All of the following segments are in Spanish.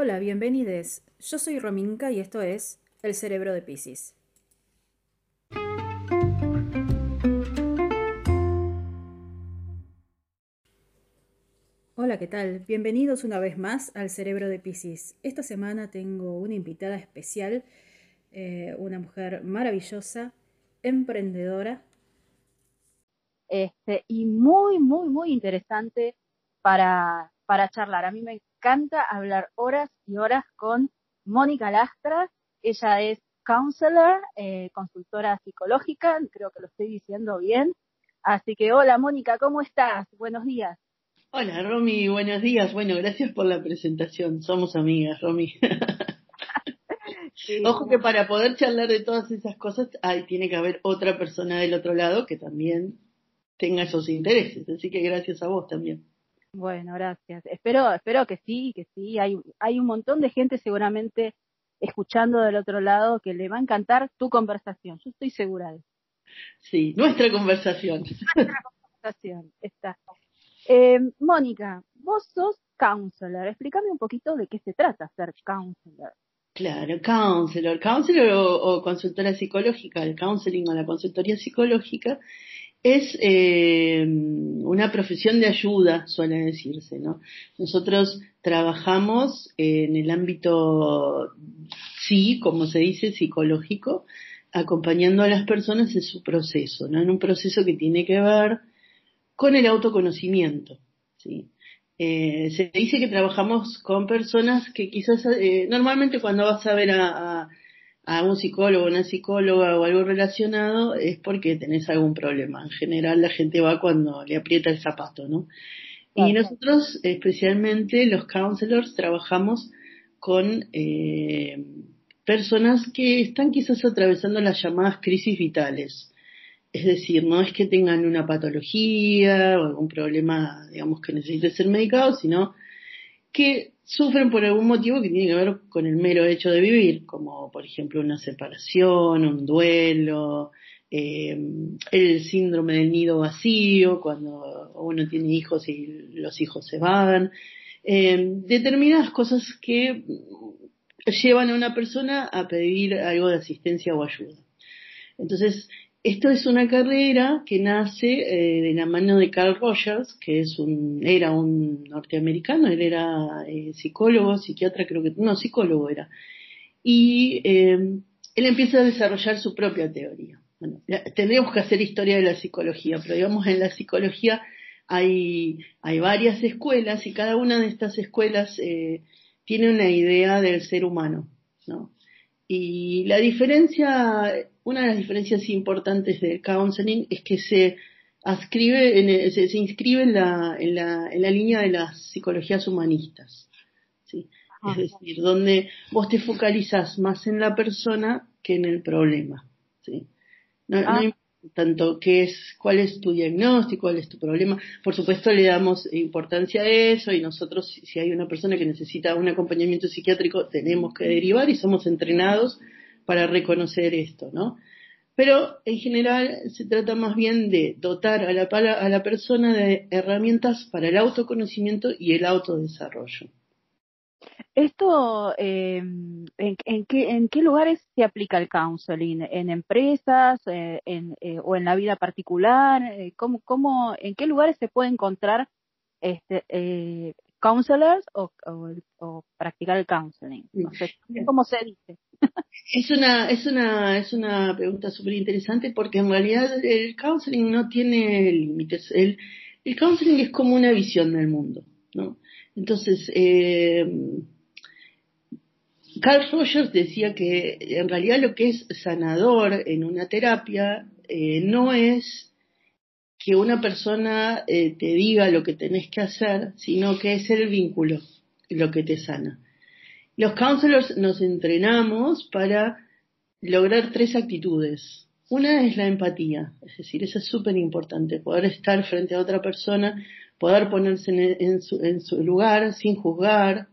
Hola, bienvenidos. Yo soy Rominka y esto es El cerebro de Piscis. Hola, ¿qué tal? Bienvenidos una vez más al cerebro de Piscis. Esta semana tengo una invitada especial, eh, una mujer maravillosa, emprendedora. Este, y muy, muy, muy interesante para, para charlar. A mí me encanta hablar horas y horas con Mónica Lastra. Ella es counselor, eh, consultora psicológica, creo que lo estoy diciendo bien. Así que hola Mónica, ¿cómo estás? Buenos días. Hola Romy, buenos días. Bueno, gracias por la presentación. Somos amigas, Romy. Ojo que para poder charlar de todas esas cosas, hay, tiene que haber otra persona del otro lado que también tenga esos intereses. Así que gracias a vos también. Bueno, gracias. Espero, espero que sí, que sí. Hay, hay un montón de gente seguramente escuchando del otro lado que le va a encantar tu conversación. Yo estoy segura de eso. Sí, nuestra conversación. Nuestra conversación, está. Eh, Mónica, vos sos counselor. Explícame un poquito de qué se trata ser counselor. Claro, counselor. Counselor o consultora psicológica. El counseling o la consultoría psicológica es eh, una profesión de ayuda, suele decirse, ¿no? Nosotros trabajamos en el ámbito, sí, como se dice, psicológico, acompañando a las personas en su proceso, ¿no? En un proceso que tiene que ver con el autoconocimiento, ¿sí? Eh, se dice que trabajamos con personas que quizás, eh, normalmente cuando vas a ver a a un psicólogo, una psicóloga o algo relacionado, es porque tenés algún problema. En general la gente va cuando le aprieta el zapato, ¿no? Y nosotros, especialmente los counselors, trabajamos con eh, personas que están quizás atravesando las llamadas crisis vitales. Es decir, no es que tengan una patología o algún problema, digamos, que necesite ser medicado, sino que sufren por algún motivo que tiene que ver con el mero hecho de vivir, como por ejemplo una separación, un duelo, eh, el síndrome del nido vacío, cuando uno tiene hijos y los hijos se van, eh, determinadas cosas que llevan a una persona a pedir algo de asistencia o ayuda. Entonces, esto es una carrera que nace eh, de la mano de Carl Rogers, que es un, era un norteamericano, él era eh, psicólogo, psiquiatra, creo que, no, psicólogo era. Y eh, él empieza a desarrollar su propia teoría. Bueno, tendríamos que hacer historia de la psicología, pero digamos en la psicología hay, hay varias escuelas y cada una de estas escuelas tiene una idea del ser humano, ¿no? Y la diferencia, una de las diferencias importantes del counseling es que se ascribe, en se, inscribe en la, en, la, en la línea de las psicologías humanistas. ¿sí? Es decir, donde vos te focalizas más en la persona que en el problema. ¿sí? No, no ah tanto qué es, cuál es tu diagnóstico, cuál es tu problema. Por supuesto le damos importancia a eso y nosotros si hay una persona que necesita un acompañamiento psiquiátrico tenemos que derivar y somos entrenados para reconocer esto, ¿no? Pero en general se trata más bien de dotar a la, a la persona de herramientas para el autoconocimiento y el autodesarrollo. Esto, eh, ¿en, qué, ¿en qué lugares se aplica el counseling? ¿En empresas eh, eh, o en la vida particular? ¿cómo, ¿En qué lugares se puede encontrar este, counselors o, o, o, practicar el counseling? No sé, ¿cómo se dice? es una, es una, es una pregunta súper interesante porque en realidad el counseling no tiene límites. El, el counseling es como una visión del mundo, ¿no? Entonces, eh, Carl Rogers decía que en realidad lo que es sanador en una terapia eh, no es que una persona eh, te diga lo que tenés que hacer, sino que es el vínculo lo que te sana. Los counselors nos entrenamos para lograr tres actitudes. Una es la empatía, es decir, eso es súper importante, poder estar frente a otra persona, poder ponerse en, su, en su lugar sin juzgar,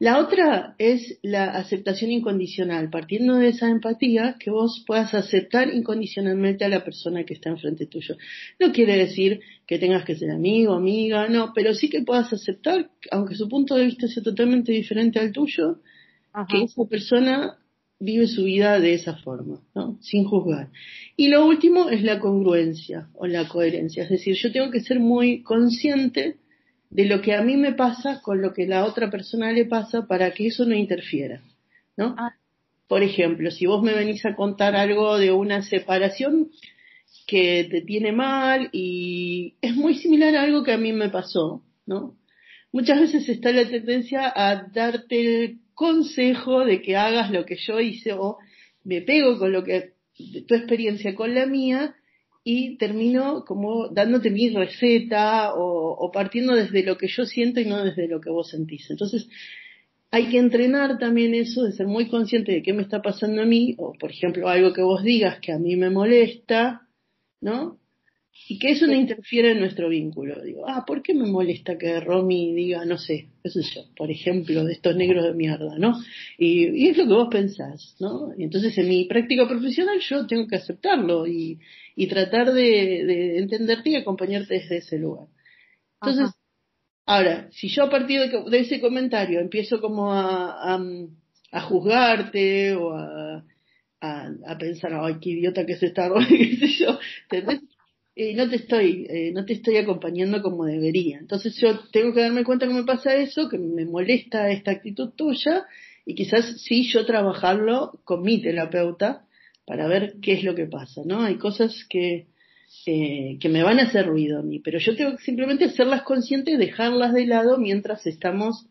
La otra es la aceptación incondicional, partiendo de esa empatía que vos puedas aceptar incondicionalmente a la persona que está enfrente tuyo. No quiere decir que tengas que ser amigo, amiga, no, pero sí que puedas aceptar, aunque su punto de vista sea totalmente diferente al tuyo, que esa persona vive su vida de esa forma, ¿no? Sin juzgar. Y lo último es la congruencia o la coherencia, es decir, yo tengo que ser muy consciente de lo que a mí me pasa con lo que la otra persona le pasa para que eso no interfiera, ¿no? Ah. Por ejemplo, si vos me venís a contar algo de una separación que te tiene mal y es muy similar a algo que a mí me pasó, ¿no? Muchas veces está la tendencia a darte el consejo de que hagas lo que yo hice o me pego con lo que tu experiencia con la mía y termino como dándote mi receta o, partiendo desde lo que yo siento y no desde lo que vos sentís. Entonces, hay que entrenar también eso de ser muy consciente de qué me está pasando a mí, o por ejemplo algo que vos digas que a mí me molesta, ¿no? Y que eso no interfiere en nuestro vínculo. Digo, ah, ¿por qué me molesta que Romy diga, no sé, qué sé yo, por ejemplo, de estos negros de mierda, ¿no? Y, es lo que vos pensás, ¿no? Y entonces en mi práctica profesional yo tengo que aceptarlo y, tratar de, entenderte y acompañarte desde ese lugar. Entonces, ahora, si yo a partir de, ese comentario empiezo como a, a, juzgarte o a, a, pensar, ay, qué idiota que se está, qué sé yo, ¿entendés? Eh, no te estoy, eh, no te estoy acompañando como debería. Entonces yo tengo que darme cuenta que me pasa eso, que me molesta esta actitud tuya y quizás sí yo trabajarlo con mi terapeuta para ver qué es lo que pasa, ¿no? Hay cosas que, eh, que me van a hacer ruido a mí, pero yo tengo que simplemente hacerlas conscientes dejarlas de lado mientras estamos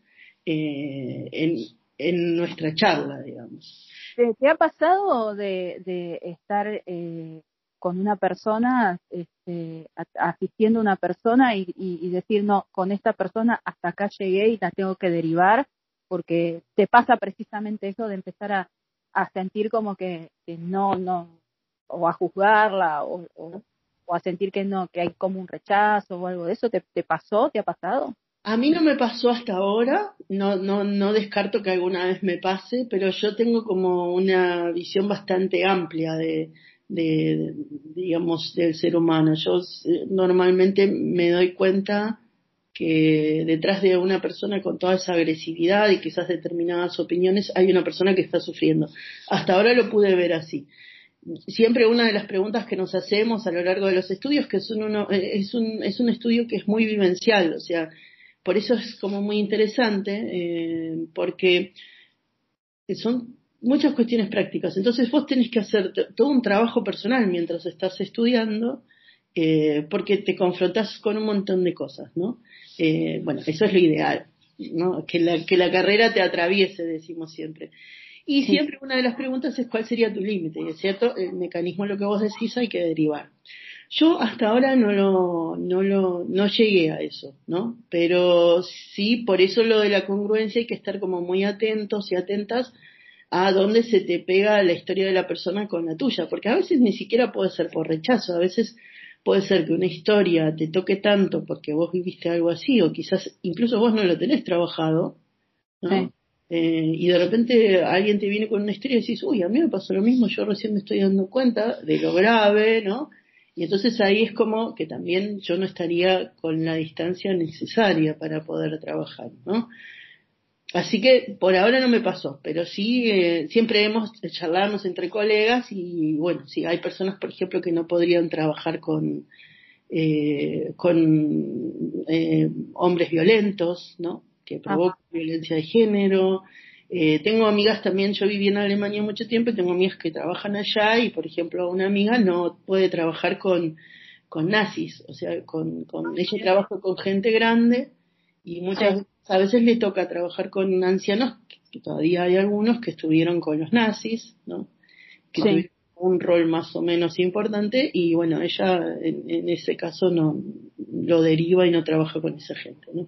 eh, en, en nuestra charla, digamos. ¿Te, ha pasado de, de estar eh, con una persona, este, asistiendo a una persona y, decir, no, con esta persona hasta acá llegué y la tengo que derivar, porque te pasa precisamente eso de empezar a, sentir como que, no, no, o a juzgarla, o, a sentir que no, que hay como un rechazo o algo de eso. ¿Te, te pasó? ¿Te ha pasado? A mí no me pasó hasta ahora, no, no, no descarto que alguna vez me pase, pero yo tengo como una visión bastante amplia de, de, digamos, del ser humano. Yo eh, normalmente me doy cuenta que detrás de una persona con toda esa agresividad y quizás determinadas opiniones hay una persona que está sufriendo. Hasta ahora lo pude ver así. Siempre una de las preguntas que nos hacemos a lo largo de los estudios, que es un, eh, es un, es un estudio que es muy vivencial, o sea, por eso es como muy interesante, eh, porque son muchas cuestiones prácticas. Entonces vos tenés que hacer todo un trabajo personal mientras estás estudiando, eh, porque te confrontás con un montón de cosas, ¿no? Eh, bueno, eso es lo ideal, ¿no? Que la, que la carrera te atraviese, decimos siempre. Y siempre una de las preguntas es cuál sería tu límite, y es cierto, el mecanismo lo que vos decís hay que derivar. Yo hasta ahora no lo, no lo, no llegué a eso, ¿no? Pero sí, por eso lo de la congruencia hay que estar como muy atentos y atentas a dónde se te pega la historia de la persona con la tuya, porque a veces ni siquiera puede ser por rechazo, a veces puede ser que una historia te toque tanto porque vos viviste algo así, o quizás incluso vos no lo tenés trabajado, ¿no? Eh, y de repente alguien te viene con una historia y decís, uy, a mí me pasó lo mismo, yo recién me estoy dando cuenta de lo grave, ¿no? Y entonces ahí es como que también yo no estaría con la distancia necesaria para poder trabajar, ¿no? Así que por ahora no me pasó, pero sí, eh, siempre hemos charlamos entre colegas y bueno, sí, hay personas, por ejemplo, que no podrían trabajar con, eh, con eh, hombres violentos, ¿no? Que provocan violencia de género. Eh, tengo amigas también, yo viví en Alemania mucho tiempo y tengo amigas que trabajan allá y, por ejemplo, una amiga no puede trabajar con, con nazis, o sea, con, con ella trabaja con gente grande y muchas a veces le toca trabajar con ancianos, que todavía hay algunos que estuvieron con los nazis, ¿no? Que tuvieron un rol más o menos importante y bueno, ella en, ese caso no lo deriva y no trabaja con esa gente, ¿no?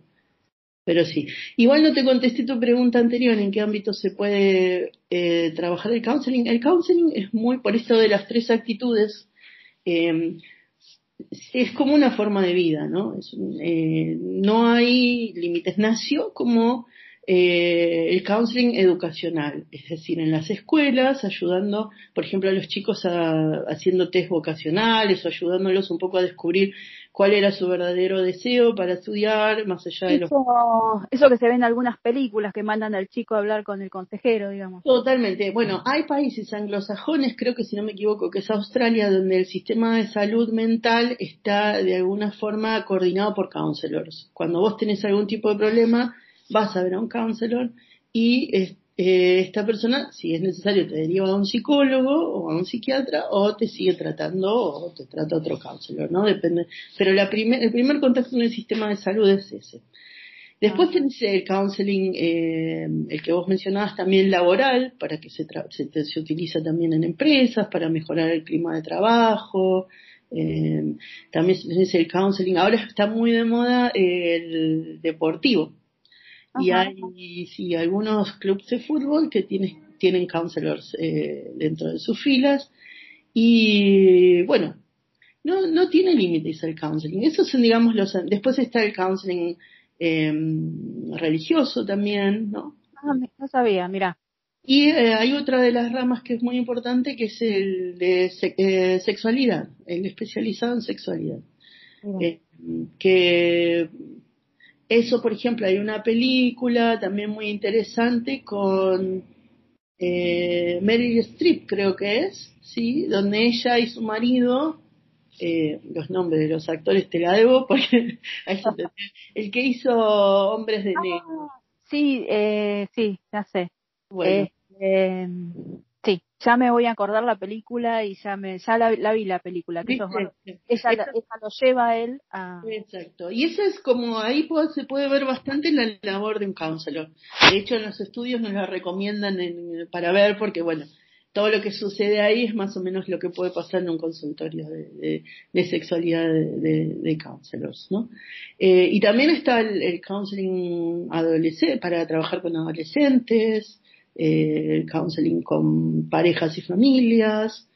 Pero sí. Igual no te contesté tu pregunta anterior, ¿en qué ámbito se puede eh, trabajar el counseling? El counseling es muy, por esto de las tres actitudes, eh, es como una forma de vida, ¿no? Eh, no hay límites. Nació como eh, el counseling educacional, es decir, en las escuelas, ayudando, por ejemplo, a los chicos a, haciendo test vocacionales o ayudándolos un poco a descubrir cuál era su verdadero deseo para estudiar, más allá de eso, Eso que se ve en algunas películas que mandan al chico a hablar con el consejero, digamos. Totalmente. Bueno, hay países anglosajones, creo que si no me equivoco, que es Australia, donde el sistema de salud mental está de alguna forma coordinado por counselors. Cuando vos tenés algún tipo de problema, vas a ver a un counselor y eh, esta persona, si es necesario, te deriva a un psicólogo o a un psiquiatra o te sigue tratando o te trata otro counselor, ¿no? Depende. Pero la el primer contacto con el sistema de salud es ese. Después ah. tenés el counseling, eh, el que vos mencionabas también laboral, para que se, se, se, utiliza también en empresas, para mejorar el clima de trabajo. Eh, también tenés el counseling, ahora está muy de moda el deportivo, y hay sí, algunos clubes de fútbol que tienen, tienen counselors eh, dentro de sus filas. Y bueno, no, no tiene límites el counseling. Esos son, digamos, los. Después está el counseling em, religioso también, ¿no? Ah, no sabía, mira. Y eh, hay otra de las ramas que es muy importante, que es el de eh, sexualidad, el especializado en sexualidad. que eso, por ejemplo, hay una película también muy interesante con eh, Meryl Streep, creo que es, sí, donde ella y su marido, eh, los nombres de los actores te la debo porque el que hizo Hombres de Negro. Ah, sí, eh, sí, ya sé. Bueno. Eh, Sí, ya me voy a acordar la película y ya me ya la, vi la película. Que ella, lo lleva a él a... Exacto. Y eso es como, ahí se puede ver bastante la labor de un counselor. De hecho, en los estudios nos la recomiendan para ver porque, bueno, todo lo que sucede ahí es más o menos lo que puede pasar en un consultorio de, sexualidad de, de, counselors, ¿no? Eh, y también está el, el counseling adolescente, para trabajar con adolescentes, eh, counseling con parejas y familias.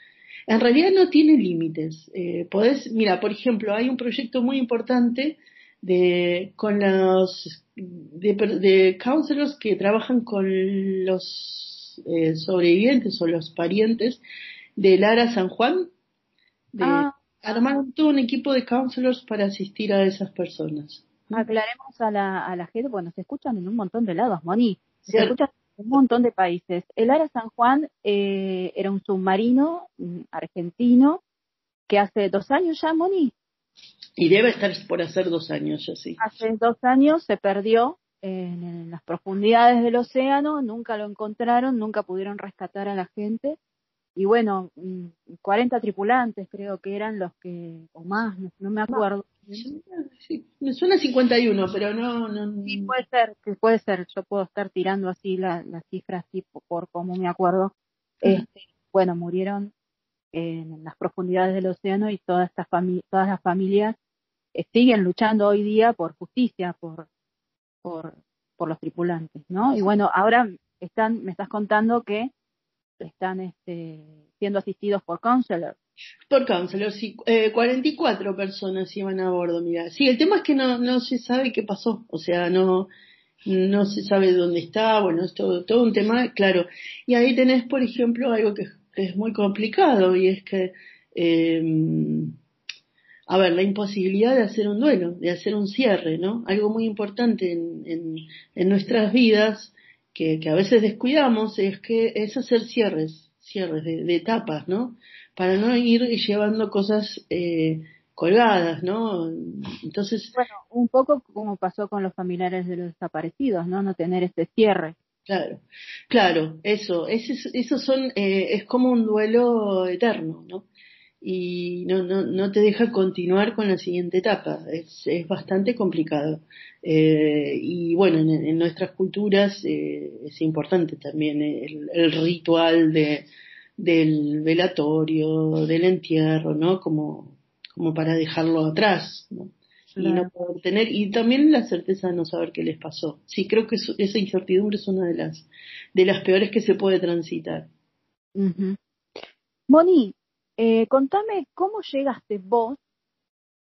En realidad no tiene límites. Eh, podés, mira, por ejemplo, hay un proyecto muy importante de, con los, de, de counselors que trabajan con los eh, sobrevivientes o los parientes de Lara San Juan, de ah. un equipo de counselors para asistir a esas personas. Aclaremos a la, a la gente, bueno, se escuchan en un montón de lados, Moni. Se escuchan un montón de países. El Ara San Juan eh, era un submarino mm, argentino que hace dos años ya, Moni. Y debe estar por hacer dos años ya, sí. Hace dos años se perdió en, en, las profundidades del océano, nunca lo encontraron, nunca pudieron rescatar a la gente y bueno, 40 mm, tripulantes creo que eran los que, o más, no, me acuerdo. Sí, me suena 51, pero no, no. Sí, puede ser, que puede ser, yo puedo estar tirando así las cifras tipo por como me acuerdo. Este, bueno, murieron en las profundidades del océano y todas estas todas las familias eh, siguen luchando hoy día por justicia, por, por, por los tripulantes, ¿no? Y bueno, ahora están, me estás contando que están este, siendo asistidos por counselors. Por counselors, sí. Eh, 44 personas iban a bordo, mira. Sí, el tema es que no, no se sabe qué pasó. O sea, no, no se sabe dónde está. Bueno, es todo, todo un tema, claro. Y ahí tenés, por ejemplo, algo que, es muy complicado y es que, eh, a ver, la imposibilidad de hacer un duelo, de hacer un cierre, ¿no? Algo muy importante en, en, en nuestras vidas que, que, a veces descuidamos es que es hacer cierres, cierres de, etapas, ¿no? Para no ir llevando cosas eh, colgadas, ¿no? Entonces. Bueno, un poco como pasó con los familiares de los desaparecidos, ¿no? No tener este cierre. Claro, claro, eso, eso, eso son, eh, es como un duelo eterno, ¿no? Y no, no, no te deja continuar con la siguiente etapa. Es, es bastante complicado. Eh, y bueno, en, nuestras culturas eh, es importante también el, el, ritual de, del velatorio, del entierro, ¿no? Como, como para dejarlo atrás, ¿no? Y no poder tener, y también la certeza de no saber qué les pasó. Sí, creo que esa incertidumbre es una de las, de las peores que se puede transitar. Moni, eh, contame cómo llegaste vos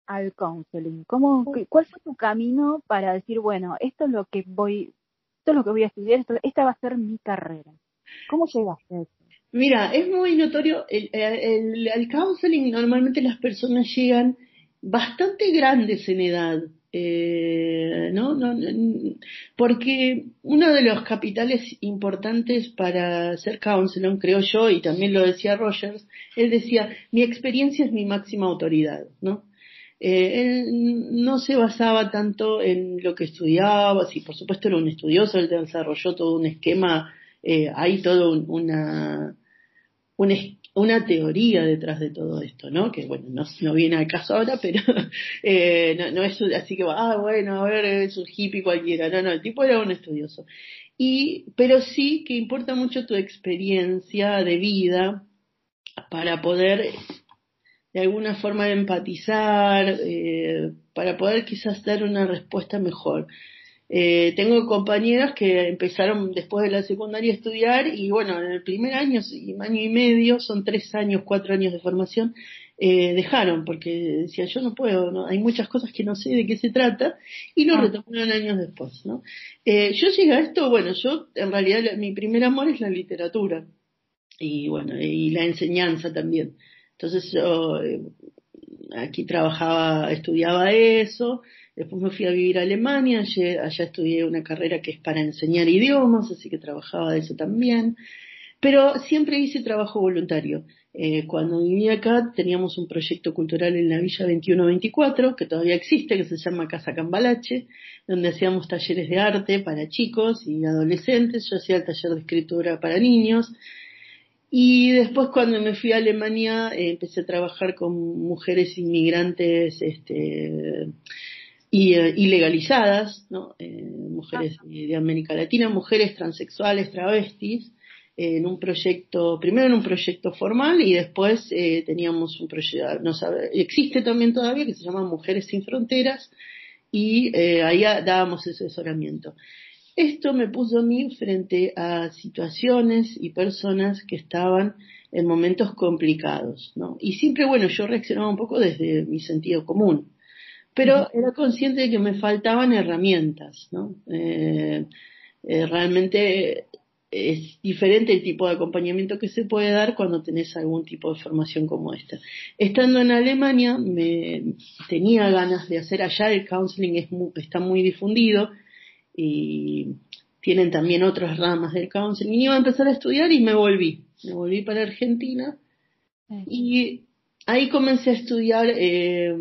al counseling. ¿Cómo, ¿Cuál fue tu camino para decir, bueno, esto es lo que voy, esto es lo que voy a estudiar, esta va a ser mi carrera. ¿Cómo llegaste a eso? Mira, es muy notorio, el, el, el, counseling normalmente las personas llegan bastante grandes en edad, eh, ¿no? No, porque uno de los capitales importantes para ser counselor, creo yo, y también lo decía Rogers, él decía, mi experiencia es mi máxima autoridad, ¿no? Eh, él no se basaba tanto en lo que estudiaba, sí, por supuesto era un estudioso, él desarrolló todo un esquema, eh, hay todo una, una, teoría detrás de todo esto, ¿no? Que bueno, no, viene al caso ahora, pero eh, no, es así que, ah, bueno, a ver, es un hippie cualquiera, no, no, el tipo era un estudioso. Y, pero sí que importa mucho tu experiencia de vida para poder de alguna forma empatizar, eh, para poder quizás dar una respuesta mejor. Eh, tengo compañeras que empezaron después de la secundaria a estudiar y bueno, en el primer año, año y medio, son tres años, cuatro años de formación, eh, dejaron porque decía yo no puedo, ¿no? hay muchas cosas que no sé de qué se trata y lo ah. retomaron años después. ¿no? Eh, yo llegué a esto, bueno, yo en realidad mi primer amor es la literatura y bueno, y la enseñanza también. Entonces yo eh, aquí trabajaba, estudiaba eso, después me fui a vivir a Alemania, allá, estudié una carrera que es para enseñar idiomas, así que trabajaba de eso también, pero siempre hice trabajo voluntario. Eh, cuando vivía acá teníamos un proyecto cultural en la Villa 2124, que todavía existe, que se llama Casa Cambalache, donde hacíamos talleres de arte para chicos y adolescentes, yo hacía el taller de escritura para niños, y después cuando me fui a Alemania eh, empecé a trabajar con mujeres inmigrantes este, y, eh, ilegalizadas, ¿no? Eh, mujeres de, América Latina, mujeres transexuales, travestis, en un proyecto, primero en un proyecto formal y después teníamos un proyecto, no sabe, existe también todavía que se llama Mujeres sin Fronteras y ahí dábamos ese asesoramiento. Esto me puso a mí frente a situaciones y personas que estaban en momentos complicados, ¿no? Y siempre, bueno, yo reaccionaba un poco desde mi sentido común, pero era consciente de que me faltaban herramientas, ¿no? Eh, eh, realmente es diferente el tipo de acompañamiento que se puede dar cuando tenés algún tipo de formación como esta. Estando en Alemania, me tenía ganas de hacer allá, el counseling es está muy difundido, y tienen también otras ramas del counseling. Y iba a empezar a estudiar y me volví. Me volví para Argentina y ahí comencé a estudiar eh,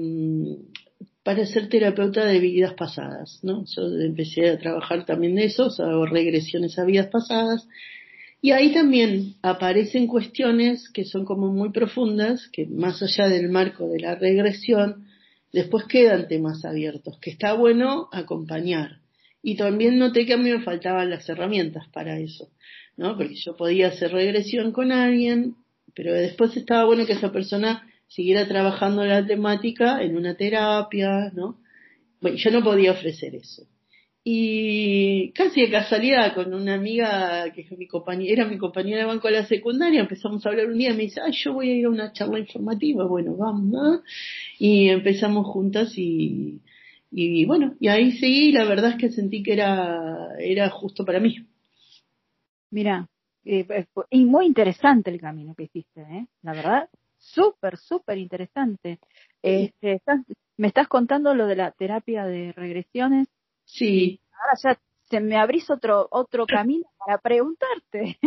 para ser terapeuta de vidas pasadas, ¿no? Yo empecé a trabajar también de eso, o hago regresiones a vidas pasadas. Y ahí también aparecen cuestiones que son como muy profundas, que más allá del marco de la regresión, después quedan temas abiertos, que está bueno acompañar. Y también noté que a mí me faltaban las herramientas para eso, ¿no? Porque yo podía hacer regresión con alguien, pero después estaba bueno que esa persona siguiera trabajando la temática en una terapia, ¿no? Bueno, yo no podía ofrecer eso. Y casi de casualidad con una amiga que es mi compañera, era mi compañera de banco de la secundaria, empezamos a hablar un día, me dice, ay, yo voy a ir a una charla informativa, bueno, vamos, ¿no? Y empezamos juntas y, y bueno, y ahí seguí la verdad es que sentí que era, era justo para mí. Mira, eh, y muy interesante el camino que hiciste, ¿eh? La verdad, súper, súper interesante. Este, me estás contando lo de la terapia de regresiones. Sí. Ahora ya se me abrís otro otro camino para preguntarte.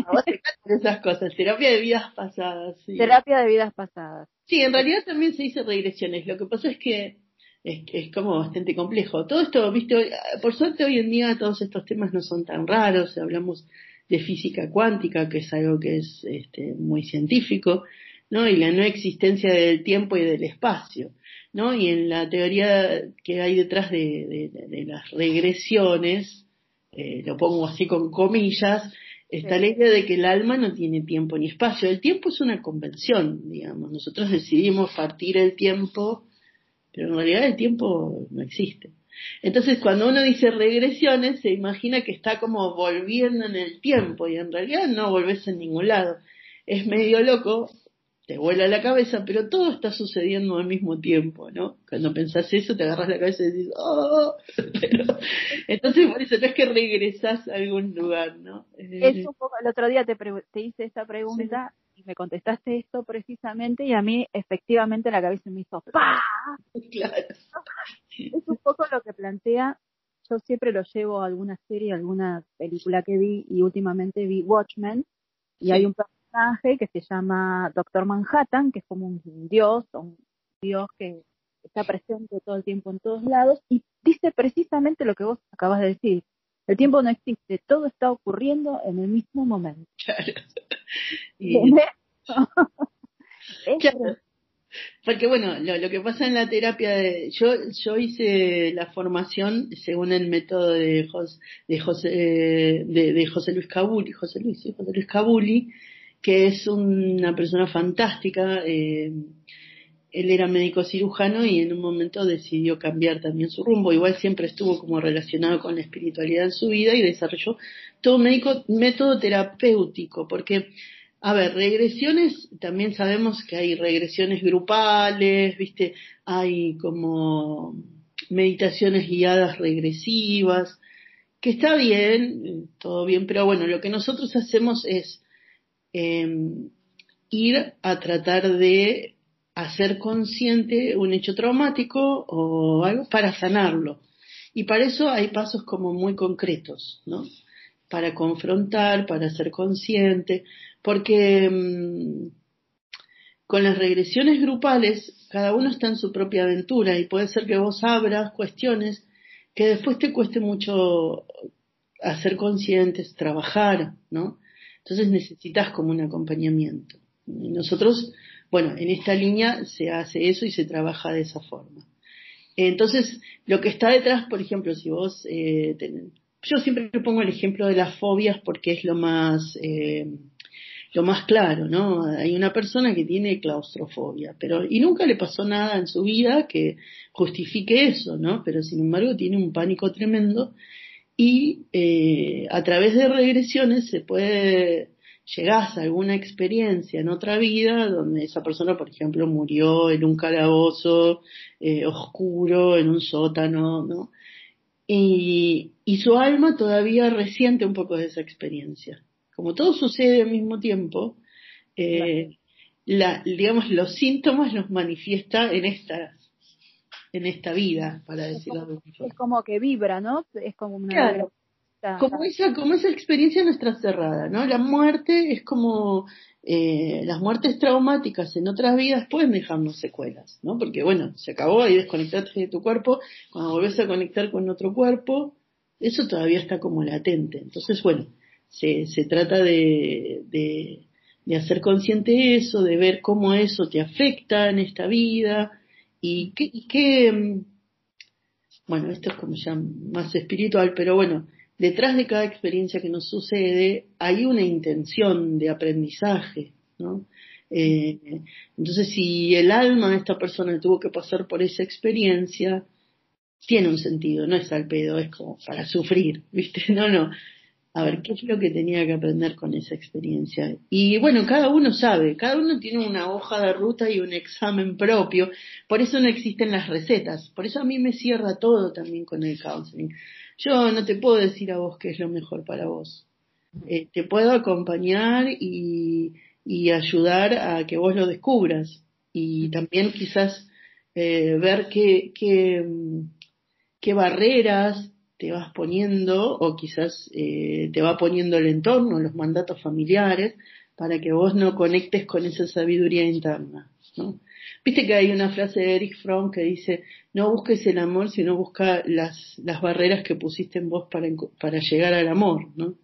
esas cosas, terapia de vidas pasadas. Sí. Terapia de vidas pasadas. Sí, en realidad también se dice regresiones. Lo que pasa es que es, es, como bastante complejo. Todo esto, viste, por suerte hoy en día todos estos temas no son tan raros, hablamos de física cuántica, que es algo que es este, muy científico, ¿no? Y la no existencia del tiempo y del espacio, ¿no? Y en la teoría que hay detrás de, de, las regresiones, eh, lo pongo así con comillas, está la idea de que el alma no tiene tiempo ni espacio. El tiempo es una convención, digamos. Nosotros decidimos partir el tiempo pero en realidad el tiempo no existe. Entonces, cuando uno dice regresiones, se imagina que está como volviendo en el tiempo y en realidad no volvés en ningún lado. Es medio loco te vuela la cabeza, pero todo está sucediendo al mismo tiempo, ¿no? Cuando pensás eso, te agarras la cabeza y dices, ¡oh! entonces, por eso no es que regresás a algún lugar, ¿no? Es un poco, el otro día te, te hice esta pregunta y me contestaste esto precisamente y a mí efectivamente la cabeza me hizo ¡pa! Claro. Es un poco lo que plantea, yo siempre lo llevo a alguna serie, alguna película que vi y últimamente vi Watchmen y hay un que se llama Doctor Manhattan, que es como un dios, un dios que está presente todo el tiempo en todos lados y dice precisamente lo que vos acabas de decir. El tiempo no existe, todo está ocurriendo en el mismo momento. Claro. Porque bueno, lo, que pasa en la terapia, de, yo yo hice la formación según el método de José, de José, de, de José Luis Cabuli, José Luis, José Luis Cabuli, que es una persona fantástica. Eh, él era médico cirujano y en un momento decidió cambiar también su rumbo. Igual siempre estuvo como relacionado con la espiritualidad en su vida y desarrolló todo médico, método terapéutico, porque, a ver, regresiones, también sabemos que hay regresiones grupales, viste, hay como meditaciones guiadas regresivas, que está bien, todo bien, pero bueno, lo que nosotros hacemos es Em, ir a tratar de hacer consciente un hecho traumático o algo para sanarlo. Y para eso hay pasos como muy concretos, ¿no? Para confrontar, para ser consciente, porque em, con las regresiones grupales cada uno está en su propia aventura y puede ser que vos abras cuestiones que después te cueste mucho hacer conscientes, trabajar, ¿no? Entonces necesitas como un acompañamiento. Y nosotros, bueno, en esta línea se hace eso y se trabaja de esa forma. Entonces, lo que está detrás, por ejemplo, si vos, eh, yo siempre pongo el ejemplo de las fobias porque es lo más, eh, lo más claro, ¿no? Hay una persona que tiene claustrofobia, pero y nunca le pasó nada en su vida que justifique eso, ¿no? Pero sin embargo tiene un pánico tremendo y eh, a través de regresiones se puede llegar a alguna experiencia en otra vida donde esa persona, por ejemplo, murió en un calabozo eh, oscuro, en un sótano, ¿no? Y, y su alma todavía resiente un poco de esa experiencia. Como todo sucede al mismo tiempo, eh, la, digamos, los síntomas los manifiesta en estas en esta vida, para decirlo de Es como que vibra, ¿no? Es como una... Como esa, como esa experiencia nuestra cerrada, ¿no? La muerte es como eh, las muertes traumáticas en otras vidas pueden dejarnos secuelas, ¿no? Porque bueno, se acabó y desconectaste de tu cuerpo, cuando volvés a conectar con otro cuerpo, eso todavía está como latente. Entonces, bueno, se, se trata de, de, de hacer consciente eso, de ver cómo eso te afecta en esta vida, y qué, mm, bueno, esto es como ya más espiritual, pero bueno, detrás de cada experiencia que nos sucede hay una intención de aprendizaje, ¿no? Eh, entonces, si el alma de esta persona tuvo que pasar por esa experiencia, tiene un sentido, no es al pedo, es como para sufrir, ¿viste? No, no, a ver qué es lo que tenía que aprender con esa experiencia. Y bueno, cada uno sabe, cada uno tiene una hoja de ruta y un examen propio, por eso no existen las recetas, por eso a mí me cierra todo también con el counseling. Yo no te puedo decir a vos qué es lo mejor para vos. Eh, te puedo acompañar y, y, ayudar a que vos lo descubras y también quizás eh, ver qué, qué, qué barreras te vas poniendo o quizás eh, te va poniendo el entorno, los mandatos familiares, para que vos no conectes con esa sabiduría interna. ¿no? Viste que hay una frase de Eric Fromm que dice, no busques el amor, sino busca las, las barreras que pusiste en vos para, para llegar al amor, ¿no?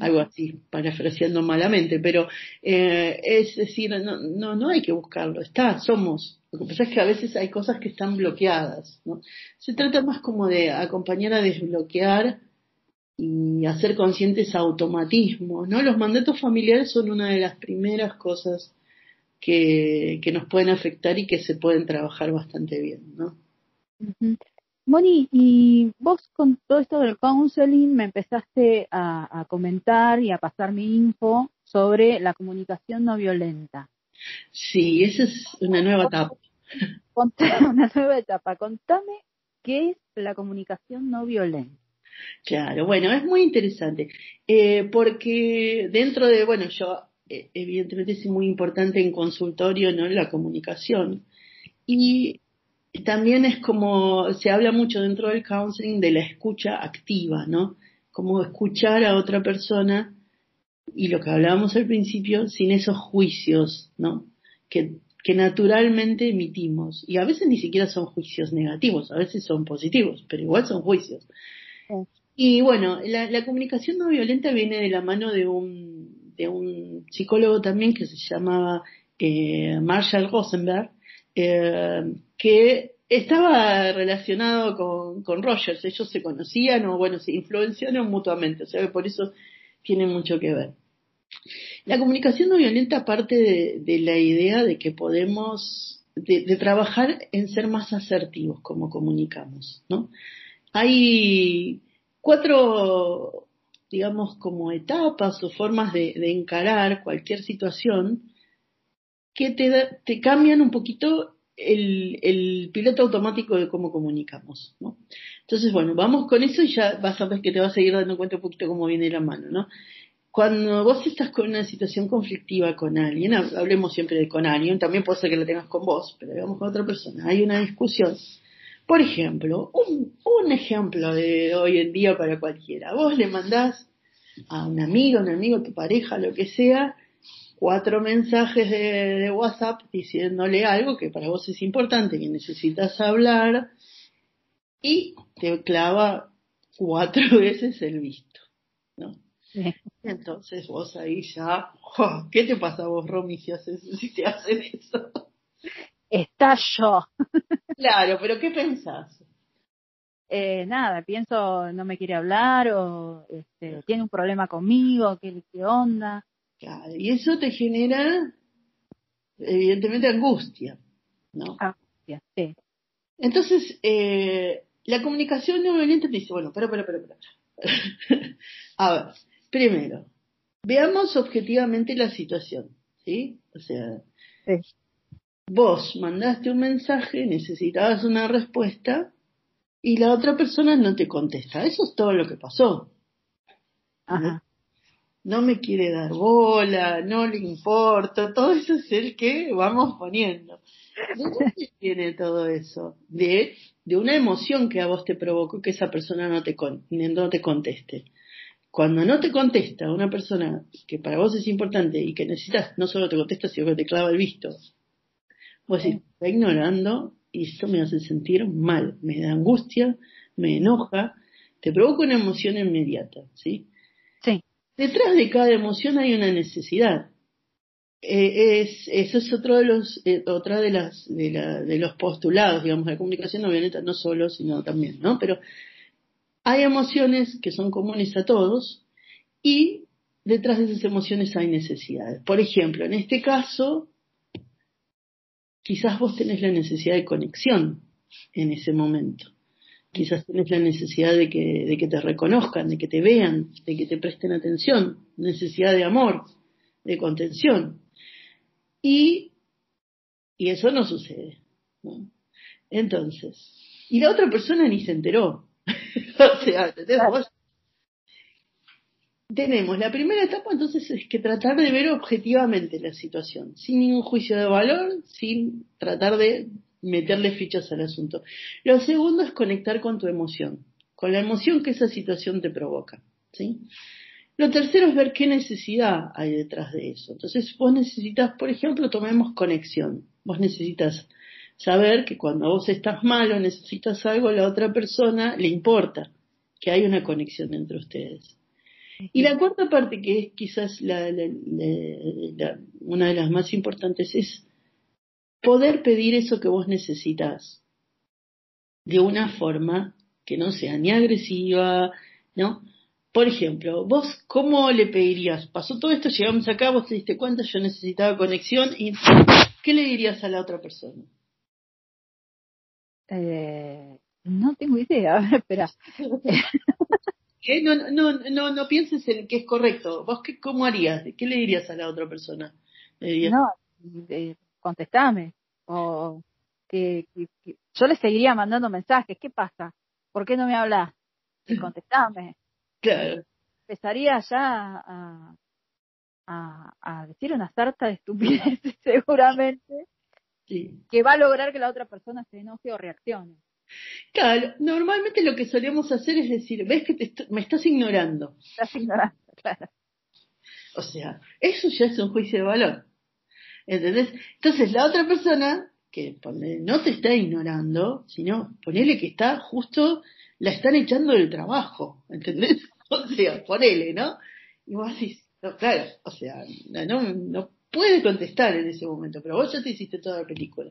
Algo así, parafraseando malamente, pero eh, es decir, no, no, no hay que buscarlo, está, somos, lo que pasa es que a veces hay cosas que están bloqueadas, ¿no? Se trata más como de acompañar a desbloquear y hacer conscientes automatismos, ¿no? Los mandatos familiares son una de las primeras cosas que, que nos pueden afectar y que se pueden trabajar bastante bien, ¿no? Moni, y vos con todo esto del counseling me empezaste a, a comentar y a pasar mi info sobre la comunicación no violenta. Sí, esa es una nueva etapa. Una nueva etapa. Contame qué es la comunicación no violenta. Claro, bueno, es muy interesante, eh, porque dentro de, bueno, yo eh, evidentemente es muy importante en consultorio, ¿no? La comunicación. Y también es como, se habla mucho dentro del counseling de la escucha activa, ¿no? Como escuchar a otra persona y lo que hablábamos al principio, sin esos juicios, ¿no? Que, que naturalmente emitimos. Y a veces ni siquiera son juicios negativos, a veces son positivos, pero igual son juicios. Y bueno, la, la, comunicación no violenta viene de la mano de un, de un psicólogo también que se llamaba eh, Marshall Rosenberg, eh, que estaba relacionado con, con, Rogers. Ellos se conocían o, bueno, se influenciaron mutuamente, o sea que por eso tiene mucho que ver. La comunicación no violenta parte de, la idea de que podemos, de, de, trabajar en ser más asertivos como comunicamos, ¿no? Hay cuatro, digamos, como etapas o formas de, de encarar cualquier situación que te, te cambian un poquito el, piloto automático de cómo comunicamos, ¿no? Entonces, bueno, vamos con eso y ya vas a ver que te vas a seguir dando cuenta un poquito cómo viene la mano, ¿no? Cuando vos estás con una situación conflictiva con alguien, hablemos siempre de con alguien, también puede ser que la tengas con vos, pero digamos con otra persona, hay una discusión, por ejemplo, un, un ejemplo de hoy en día para cualquiera. Vos le mandás a un amigo, un amigo, tu pareja, lo que sea, cuatro mensajes de, de, WhatsApp diciéndole algo que para vos es importante, que necesitas hablar, y te clava cuatro veces el visto, ¿no? Sí. Entonces vos ahí ya, oh, ¿qué te pasa a vos, Romy, si, haces, si te hacen eso? Está yo. Claro, pero ¿qué pensás? Eh, nada, pienso no me quiere hablar o este, tiene un problema conmigo, ¿qué, qué onda? Claro, y eso te genera, evidentemente, angustia, ¿no? Angustia, sí. Entonces, eh, la comunicación no violenta te dice, bueno, pero, pero, pero, pero. A ver, primero, veamos objetivamente la situación, ¿sí? O sea, sí vos mandaste un mensaje, necesitabas una respuesta y la otra persona no te contesta. Eso es todo lo que pasó. Ajá. No me quiere dar bola, no le importa, todo eso es el que vamos poniendo. ¿De dónde viene todo eso? De, de una emoción que a vos te provocó que esa persona no te, con, no te conteste. Cuando no te contesta una persona que para vos es importante y que necesitas, no solo te contesta, sino que te clava el visto, Vos decís, está ignorando y esto me hace sentir mal, me da angustia, me enoja, te provoca una emoción inmediata, ¿sí? Sí. Detrás de cada emoción hay una necesidad. Eh, es, eso es otro de los, eh, otra de las, de, la, de los postulados, digamos, la comunicación no violenta, no solo, sino también, ¿no? Pero hay emociones que son comunes a todos y detrás de esas emociones hay necesidades. Por ejemplo, en este caso, quizás vos tenés la necesidad de conexión en ese momento. Quizás tenés la necesidad de que, de que te reconozcan, de que te vean, de que te presten atención, necesidad de amor, de contención. Y, y eso no sucede. ¿no? Entonces, y la otra persona ni se enteró. o sea, vos tenemos la primera etapa entonces es que tratar de ver objetivamente la situación, sin ningún juicio de valor, sin tratar de meterle fichas al asunto. Lo segundo es conectar con tu emoción, con la emoción que esa situación te provoca, ¿sí? Lo tercero es ver qué necesidad hay detrás de eso. Entonces vos necesitas, por ejemplo, tomemos conexión. Vos necesitas saber que cuando vos estás mal o necesitas algo, la otra persona le importa, que hay una conexión entre ustedes. Y la cuarta parte, que es quizás una de las más importantes, es poder pedir eso que vos necesitas de una forma que no sea ni agresiva, ¿no? Por ejemplo, vos cómo le pedirías, pasó todo esto, llegamos acá, vos te diste cuenta, yo necesitaba conexión y ¿qué le dirías a la otra persona? Eh, no tengo idea, espera. ¿Qué? No, no, no, no pienses en que es correcto. ¿Vos qué, cómo harías? ¿Qué le dirías a la otra persona? No, eh, contestame. O que, yo le seguiría mandando mensajes. ¿Qué pasa? ¿Por qué no me hablas? Contestame. Claro. Empezaría ya a, a, a decir una sarta de estupideces seguramente Sí. que va a lograr que la otra persona se enoje o reaccione. Claro, normalmente lo que solemos hacer es decir, ves que te est- me estás ignorando. Estás ignorando, claro. O sea, eso ya es un juicio de valor. ¿Entendés? Entonces la otra persona, que no te está ignorando, sino ponele que está justo, la están echando del trabajo. ¿Entendés? O sea, ponele, ¿no? Y vos decís, no, claro, o sea, no, no puede contestar en ese momento, pero vos ya te hiciste toda la película.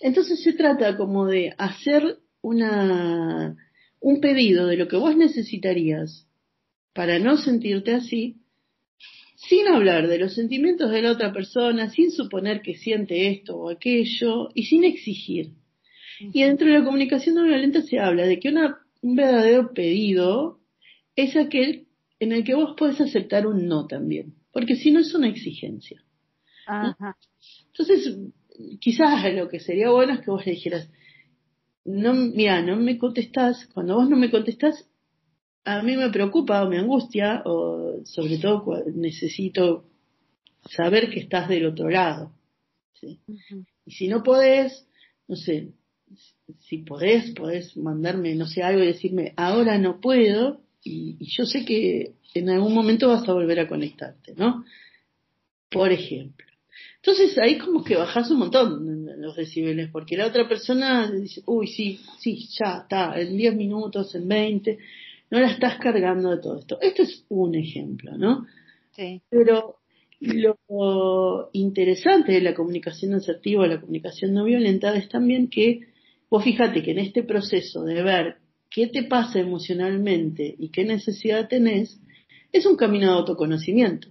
Entonces se trata como de hacer una, un pedido de lo que vos necesitarías para no sentirte así, sin hablar de los sentimientos de la otra persona, sin suponer que siente esto o aquello y sin exigir. Y dentro de la comunicación no violenta se habla de que una, un verdadero pedido es aquel en el que vos podés aceptar un no también, porque si no es una exigencia. Ajá. Entonces, quizás lo que sería bueno es que vos le dijeras, no, mira, no me contestás, cuando vos no me contestás, a mí me preocupa o me angustia, o sobre todo necesito saber que estás del otro lado. ¿sí? Y si no podés, no sé, si podés, podés mandarme, no sé, algo y decirme, ahora no puedo, y, y yo sé que en algún momento vas a volver a conectarte, ¿no? Por ejemplo. Entonces ahí como que bajás un montón los decibeles, porque la otra persona dice, uy, sí, sí, ya está, en 10 minutos, en 20, no la estás cargando de todo esto. Esto es un ejemplo, ¿no? Sí. Pero lo interesante de la comunicación asertiva, la comunicación no violenta, es también que vos fíjate que en este proceso de ver qué te pasa emocionalmente y qué necesidad tenés, es un camino de autoconocimiento.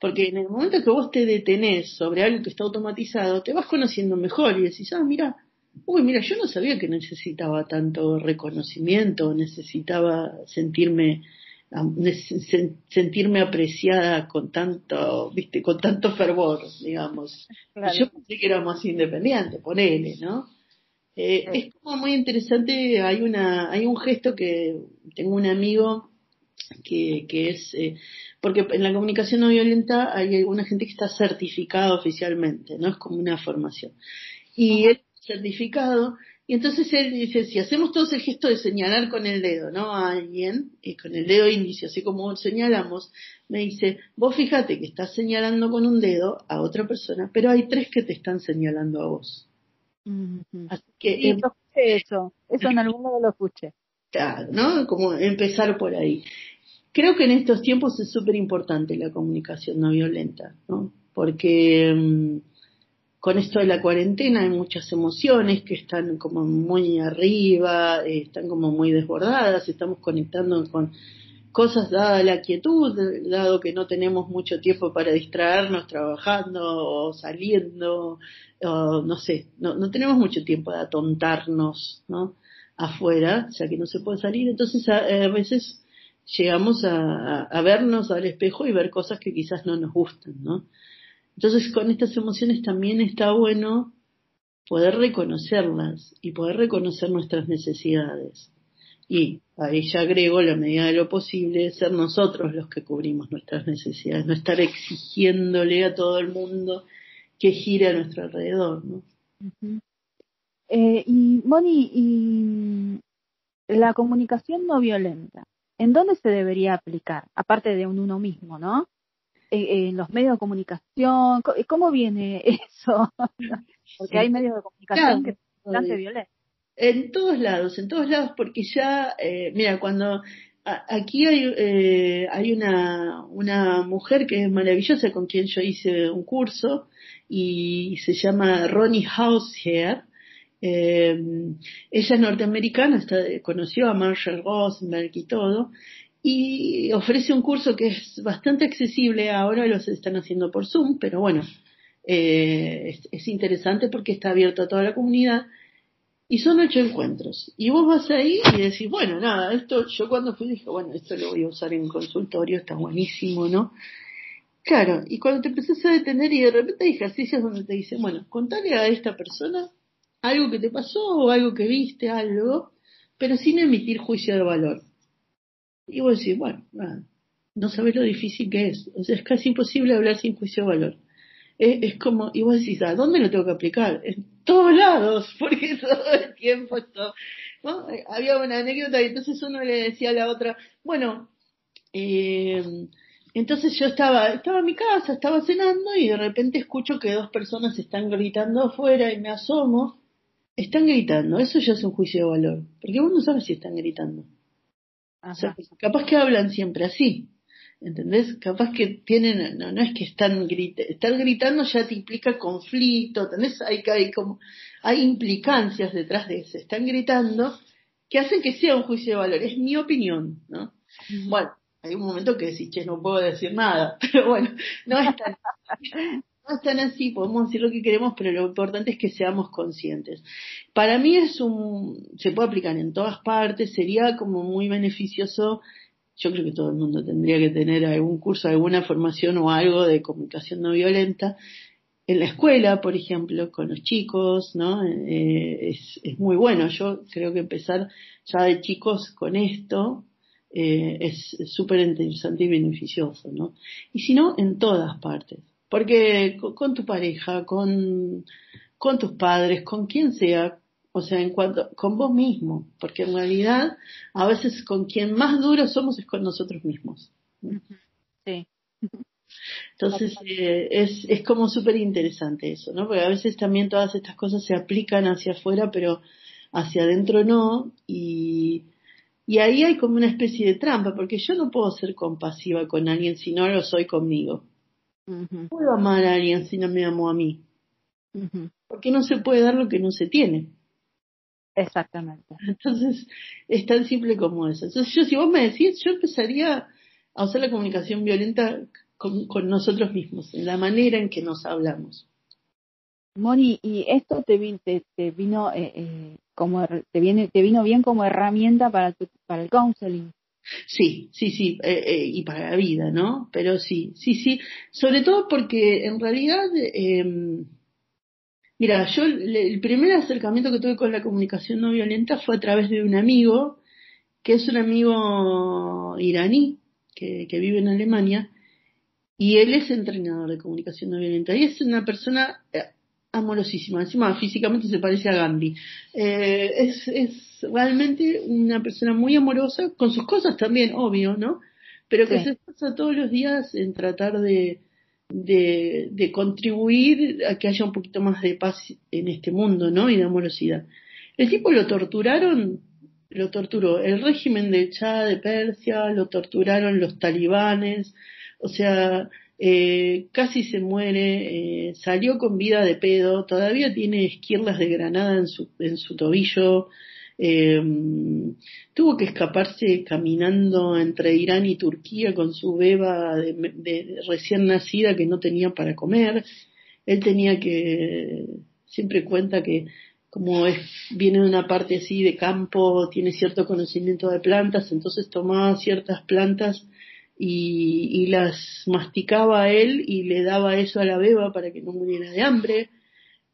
Porque en el momento que vos te detenés sobre algo que está automatizado, te vas conociendo mejor y decís, ah, mira, uy, mira, yo no sabía que necesitaba tanto reconocimiento, necesitaba sentirme sentirme apreciada con tanto, viste, con tanto fervor, digamos. Claro. Yo pensé que era más independiente, ponele, ¿no? Eh, Sí. Es como muy interesante, hay una, hay un gesto que tengo un amigo que, que es, eh, porque en la comunicación no violenta hay alguna gente que está certificada oficialmente, ¿no? Es como una formación. Y él certificado, y entonces él dice, si hacemos todos el gesto de señalar con el dedo, ¿no? A alguien, y con el dedo índice, así como señalamos, me dice, vos fíjate que estás señalando con un dedo a otra persona, pero hay tres que te están señalando a vos. Así que Sí, yo escuché eso. Eso en algún lado lo escuché. Claro, ¿no? Como empezar por ahí. Creo que en estos tiempos es súper importante la comunicación no violenta, ¿no? Porque mm, con esto de la cuarentena hay muchas emociones que están como muy arriba, eh, están como muy desbordadas, estamos conectando con cosas dada la quietud, dado que no tenemos mucho tiempo para distraernos trabajando o saliendo, o no sé, no, no tenemos mucho tiempo de atontarnos, ¿no? afuera, ya que no se puede salir, entonces a, veces llegamos a- a vernos al espejo y ver cosas que quizás no nos gustan, ¿no? Entonces con estas emociones también está bueno poder reconocerlas y poder reconocer nuestras necesidades. Y ahí ya agrego, la medida de lo posible, ser nosotros los que cubrimos nuestras necesidades, no estar exigiéndole a todo el mundo que gire a nuestro alrededor, ¿no? Ujú. Eh, y Moni, y la comunicación no violenta, ¿en dónde se debería aplicar? Aparte de en uno mismo, ¿no? Eh, en los medios de comunicación, co- ¿cómo viene eso? Porque hay medios de comunicación Claro. que son bastante violentos. En todos lados, en todos lados, porque ya, eh, mira, cuando a- aquí hay, eh, hay una, una mujer que es maravillosa con quien yo hice un curso y se llama Ronnie Hausher. Eh, ella es norteamericana, está, conoció a Marshall Rosenberg y todo, y ofrece un curso que es bastante accesible, ahora los están haciendo por Zoom, pero bueno, eh, es, es interesante porque está abierto a toda la comunidad y son ocho encuentros. Y vos vas ahí y decís, bueno, nada, esto, yo cuando fui dije, bueno, esto lo voy a usar en consultorio, está buenísimo, ¿no? Claro, y cuando te empezás a detener y de repente hay ejercicios donde te dicen, bueno, contale a esta persona algo que te pasó o algo que viste, algo, pero sin emitir juicio de valor. Y vos decís, bueno, no sabes lo difícil que es. O sea, es casi imposible hablar sin juicio de valor. Es, como, y vos decís, ¿a dónde lo tengo que aplicar? En todos lados, porque todo el tiempo esto. ¿no? Había una anécdota y entonces uno le decía a la otra, bueno, eh, entonces yo estaba, estaba en mi casa, estaba cenando y de repente escucho que dos personas están gritando afuera y me asomo. Están gritando, eso ya es un juicio de valor, porque vos no sabes si están gritando. O sea, capaz que hablan siempre así, ¿entendés? Capaz que tienen, no, no es que están gritando, estar gritando ya te implica conflicto, ¿entendés? Hay, hay como, hay implicancias detrás de eso, están gritando que hacen que sea un juicio de valor, es mi opinión, ¿no? Bueno, hay un momento que decís, che, no puedo decir nada, pero bueno, no es tan, no es tan así, podemos decir lo que queremos, pero lo importante es que seamos conscientes. Para mí es un, se puede aplicar en todas partes, sería como muy beneficioso, yo creo que todo el mundo tendría que tener algún curso, alguna formación o algo de comunicación no violenta, en la escuela, por ejemplo, con los chicos, ¿no? Eh, es, es muy bueno. Yo creo que empezar ya de chicos con esto, eh, es súper interesante y beneficioso, ¿no? Y si no, en todas partes. Porque con, tu pareja, con, con tus padres, con quien sea, o sea, en cuanto, con vos mismo, porque en realidad a veces con quien más duro somos es con nosotros mismos. Sí. Entonces eh, es, es como súper interesante eso, ¿no? Porque a veces también todas estas cosas se aplican hacia afuera, pero hacia adentro no, y, y ahí hay como una especie de trampa, porque yo no puedo ser compasiva con alguien si no lo soy conmigo. Puedo amar a alguien si no me amo a mí. Porque no se puede dar lo que no se tiene. Exactamente. Entonces, es tan simple como eso. Entonces, yo, si vos me decís, yo empezaría a usar la comunicación violenta con, nosotros mismos, en la manera en que nos hablamos. Moni, ¿y esto te, te, vino eh, eh, como te viene te vino bien como herramienta para para el counseling? Sí, sí, sí, eh, y para la vida, ¿no? Pero sí, sí, sí, sobre todo porque en realidad, em, mira, yo el primer acercamiento que tuve con la comunicación no violenta fue a través de un amigo, que es un amigo iraní, que, vive en Alemania, y él es entrenador de comunicación no violenta, y es una persona amorosísima. Encima físicamente se parece a Gandhi. Eh, es, es realmente una persona muy amorosa, con sus cosas también, obvio, ¿no? Pero que se esfuerza todos los días en tratar de, de, de, contribuir a que haya un poquito más de paz en este mundo, ¿no? Y de amorosidad. El tipo lo torturaron, lo torturó el régimen de Chad de Persia, lo torturaron los talibanes, o sea, eh, casi se muere, eh, salió con vida de pedo, todavía tiene esquirlas de granada en su, en su tobillo, eh, tuvo que escaparse caminando entre Irán y Turquía con su beba de, recién nacida que no tenía para comer. Él tenía que, siempre cuenta que como es, viene de una parte así de campo, tiene cierto conocimiento de plantas, entonces tomaba ciertas plantas y, las masticaba a él y le daba eso a la beba para que no muriera de hambre.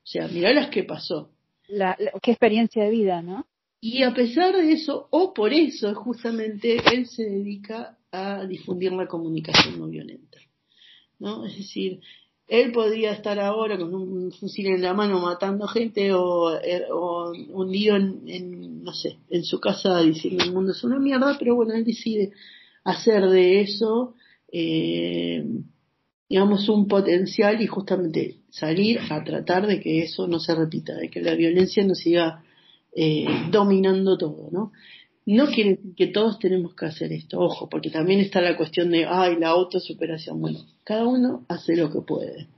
O sea, mirá las que pasó. La, qué experiencia de vida, ¿no? Y a pesar de eso, o por eso, justamente, él se dedica a difundir la comunicación no violenta. ¿no? Es decir, él podría estar ahora con un fusil en la mano matando gente o, eh, o un en, en, no sé, en su casa diciendo el mundo es una mierda, pero bueno, él decide hacer de eso, eh, digamos, un potencial y justamente salir a tratar de que eso no se repita, de que la violencia no siga eh, dominando todo, ¿no? No quiere decir que todos tenemos que hacer esto, ojo, porque también está la cuestión de, ay, la autosuperación. Bueno, cada uno hace lo que puede.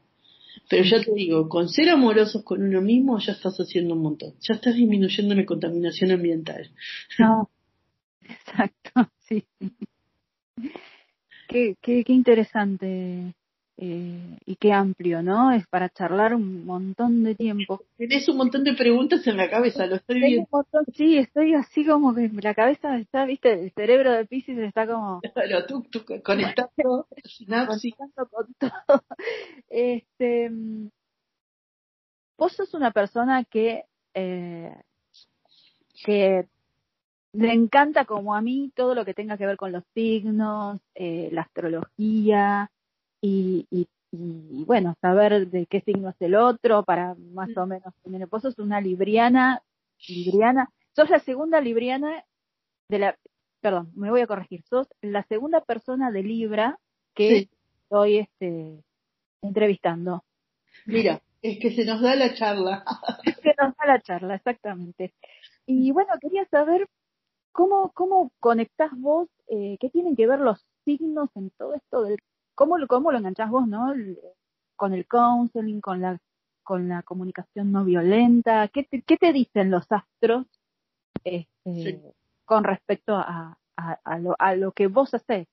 Pero ya te digo, con ser amorosos con uno mismo ya estás haciendo un montón, ya estás disminuyendo la contaminación ambiental. No, exacto, sí. Qué, qué, qué interesante eh, y qué amplio, ¿no? Es para charlar un montón de tiempo. Tienes un montón de preguntas en la cabeza, lo estoy viendo. sí, estoy así como que la cabeza está, viste, el cerebro de Pisces está como... Claro, tú, tú conectando, conectando con todo. Este, vos sos una persona que, eh, que le encanta como a mí todo lo que tenga que ver con los signos, eh, la astrología, y, y, y, bueno, saber de qué signo es el otro para más o menos tener. Vos sos una libriana, libriana, sos la segunda libriana de la, perdón, me voy a corregir, sos la segunda persona de Libra que estoy este, entrevistando. Mira, es que se nos da la charla. es que nos da la charla, exactamente. Y bueno, quería saber cómo, cómo conectás vos, eh, qué tienen que ver los signos en todo esto del ¿Cómo, cómo lo enganchás vos, no? Con el counseling, con la, con la comunicación no violenta. ¿Qué te, qué te dicen los astros este, con respecto a, a, lo, a lo que vos hacés?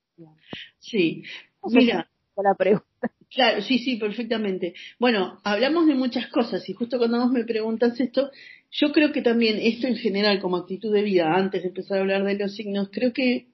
Sí, mira. La pregunta. Claro, sí, sí, perfectamente. Bueno, hablamos de muchas cosas y justo cuando vos me preguntas esto, yo creo que también esto en general como actitud de vida, antes de empezar a hablar de los signos, creo que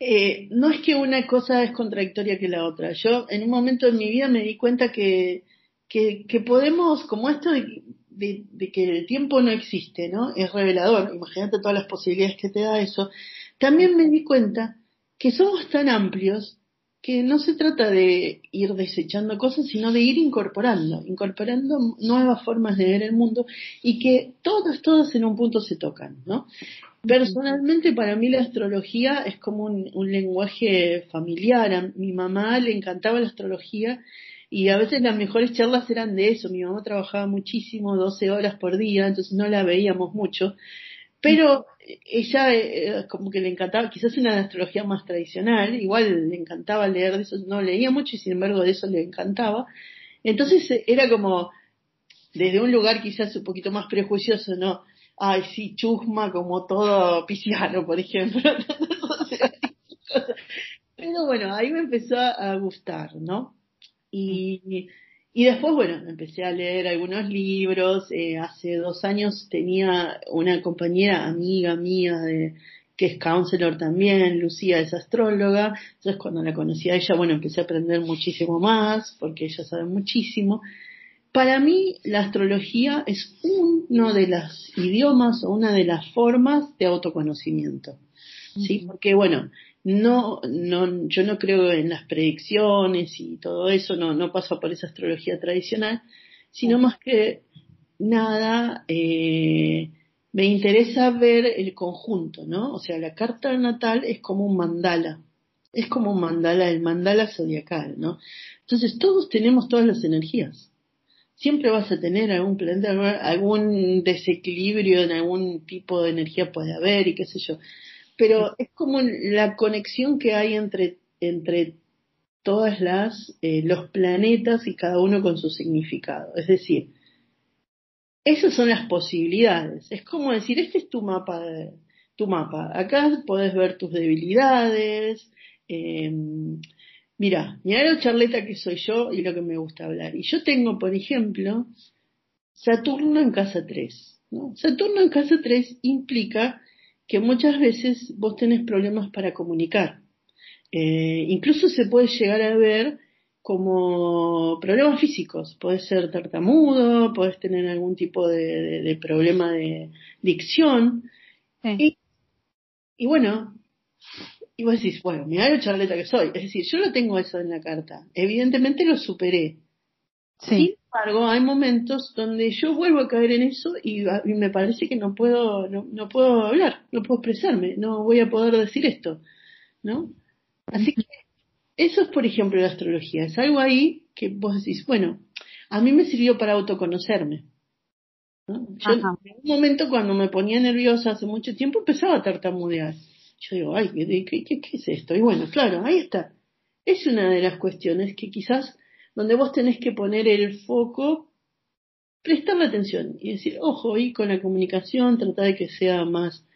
eh, no es que una cosa es contradictoria que la otra. Yo en un momento de mi vida me di cuenta que, que, que podemos, como esto de, de, que el tiempo no existe, ¿no? Es revelador. Imagínate todas las posibilidades que te da eso. También me di cuenta que somos tan amplios que no se trata de ir desechando cosas, sino de ir incorporando, incorporando nuevas formas de ver el mundo y que todas, todas en un punto se tocan, ¿no? Personalmente para mí la astrología es como un, lenguaje familiar. A mi mamá le encantaba la astrología y a veces las mejores charlas eran de eso. Mi mamá trabajaba muchísimo, 12 horas por día, entonces no la veíamos mucho. Pero ella eh, como que le encantaba, quizás una astrología más tradicional, igual le encantaba leer de eso, no leía mucho y sin embargo de eso le encantaba. Entonces era como desde un lugar quizás un poquito más prejuicioso, ¿no? ay, sí, chusma como todo pisciano, por ejemplo. Pero bueno, ahí me empezó a gustar, ¿no? Y, y después, bueno, empecé a leer algunos libros. Eh, hace dos años tenía una compañera amiga mía de, que es counselor también, Lucía es astróloga. Entonces cuando la conocí a ella, bueno, empecé a aprender muchísimo más, porque ella sabe muchísimo. Para mí, la astrología es uno de los idiomas o una de las formas de autoconocimiento. ¿Sí? Porque, bueno, no, no, yo no creo en las predicciones y todo eso, no, no paso por esa astrología tradicional, sino más que nada, eh, me interesa ver el conjunto, ¿no? O sea, la carta natal es como un mandala, es como un mandala, el mandala zodiacal, ¿no? Entonces todos tenemos todas las energías siempre vas a tener algún planeta, algún desequilibrio en algún tipo de energía puede haber y qué sé yo. Pero es como la conexión que hay entre, entre todas las, eh, los planetas y cada uno con su significado. Es decir, esas son las posibilidades. Es como decir, este es tu mapa, tu mapa. Acá podés ver tus debilidades, eh, Mira, mira lo charleta que soy yo y lo que me gusta hablar. Y yo tengo, por ejemplo, Saturno en casa 3. ¿no? Saturno en casa 3 implica que muchas veces vos tenés problemas para comunicar. Eh, incluso se puede llegar a ver como problemas físicos. Puedes ser tartamudo, puedes tener algún tipo de, problema de dicción. Y, y bueno, y vos decís, bueno, mira lo charleta que soy. Es decir, yo no tengo eso en la carta. Evidentemente lo superé. Sin embargo, hay momentos donde yo vuelvo a caer en eso y, me parece que no puedo, no, no, puedo hablar, no puedo expresarme, no voy a poder decir esto, ¿no? Así que eso es, por ejemplo, la astrología. Es algo ahí que vos decís, bueno, a mí me sirvió para autoconocerme. ¿no? Yo en un momento cuando me ponía nerviosa hace mucho tiempo empezaba a tartamudear. Yo digo, ay, ¿qué, qué, qué es esto? Y bueno, claro, ahí está. Es una de las cuestiones que quizás donde vos tenés que poner el foco, prestarle atención y decir, ojo, y con la comunicación, trata de que sea más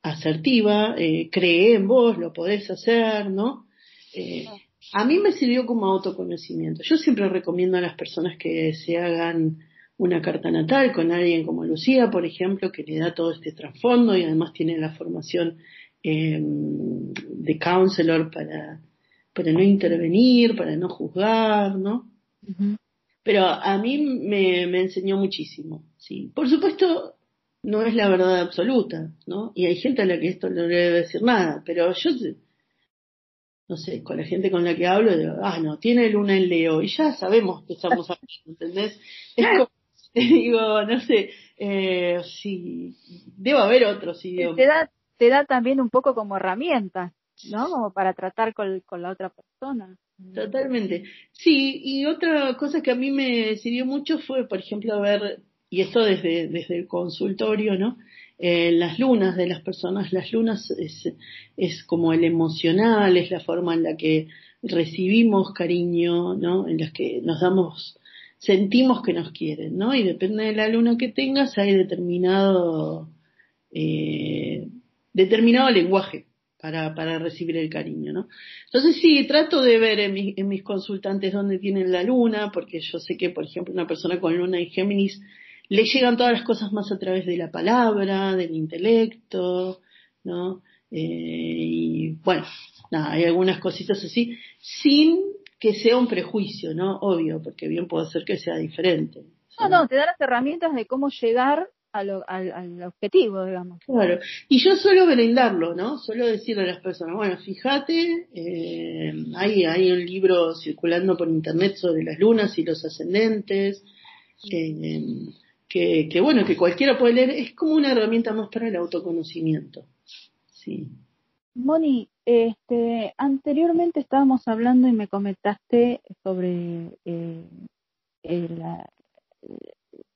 asertiva, eh, cree en vos, lo podés hacer, ¿no? Eh, a mí me sirvió como autoconocimiento. Yo siempre recomiendo a las personas que se hagan una carta natal con alguien como Lucía, por ejemplo, que le da todo este trasfondo y además tiene la formación eh, de counselor para, para no intervenir, para no juzgar, ¿no? Pero a mí me, me enseñó muchísimo, sí. Por supuesto, no es la verdad absoluta, ¿no? Y hay gente a la que esto no le debe decir nada, pero yo, no sé, con la gente con la que hablo, digo, ah, no, tiene luna en Leo, y ya sabemos que estamos hablando, ¿entendés? Es como, digo, no sé, eh, sí, debe haber otros idiomas. Te da, te da también un poco como herramienta, ¿no? Como para tratar con, con la otra persona. Totalmente. Sí, y otra cosa que a mí me sirvió mucho fue, por ejemplo, ver y esto desde, desde el consultorio, ¿no? Eh, las lunas de las personas, las lunas es, es como el emocional, es la forma en la que recibimos cariño, ¿no? En las que nos damos, sentimos que nos quieren, ¿no? Y depende de la luna que tengas, hay determinado, eh, determinado lenguaje para, para recibir el cariño, ¿no? Entonces sí, trato de ver en, en mis consultantes dónde tienen la luna, porque yo sé que, por ejemplo, una persona con luna en Géminis le llegan todas las cosas más a través de la palabra, del intelecto, ¿no? Eh, y bueno, nada, hay algunas cositas así, sin que sea un prejuicio, ¿no? Obvio, porque bien puede ser que sea diferente. No, no, te da las herramientas de cómo llegar al, al, objetivo, digamos. Claro, y yo suelo brindarlo, ¿no? Suelo decirle a las personas, bueno, fíjate, eh, hay, hay un libro circulando por internet sobre las lunas y los ascendentes, eh, que, bueno, que cualquiera puede leer, es como una herramienta más para el autoconocimiento. Sí. Moni, este, anteriormente estábamos hablando y me comentaste sobre eh, eh,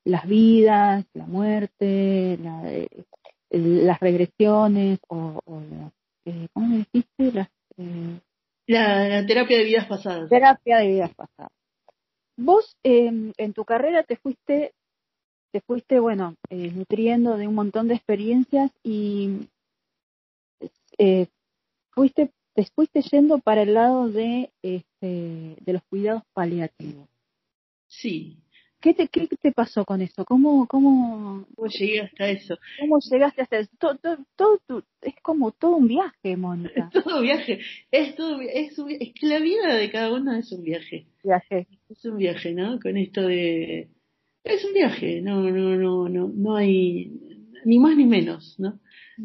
las vidas, la muerte, eh, las regresiones o, ¿cómo me dijiste? la, la, terapia de vidas pasadas. Terapia de vidas pasadas. Vos en tu carrera te fuiste te fuiste, bueno, eh, nutriendo de un montón de experiencias y eh, fuiste, te fuiste yendo para el lado de, este, de los cuidados paliativos. Sí. ¿Qué te, qué te pasó con eso? ¿Cómo, cómo, ¿Cómo llegué hasta eso? ¿Cómo llegaste hasta eso? Todo, todo, es como todo un viaje, Mónica. Es todo viaje. Es, todo, es, es que la vida de cada uno es un viaje. Viaje. Es un viaje, ¿no? Con esto de es un viaje, no, no, no, no, no hay ni más ni menos, ¿no?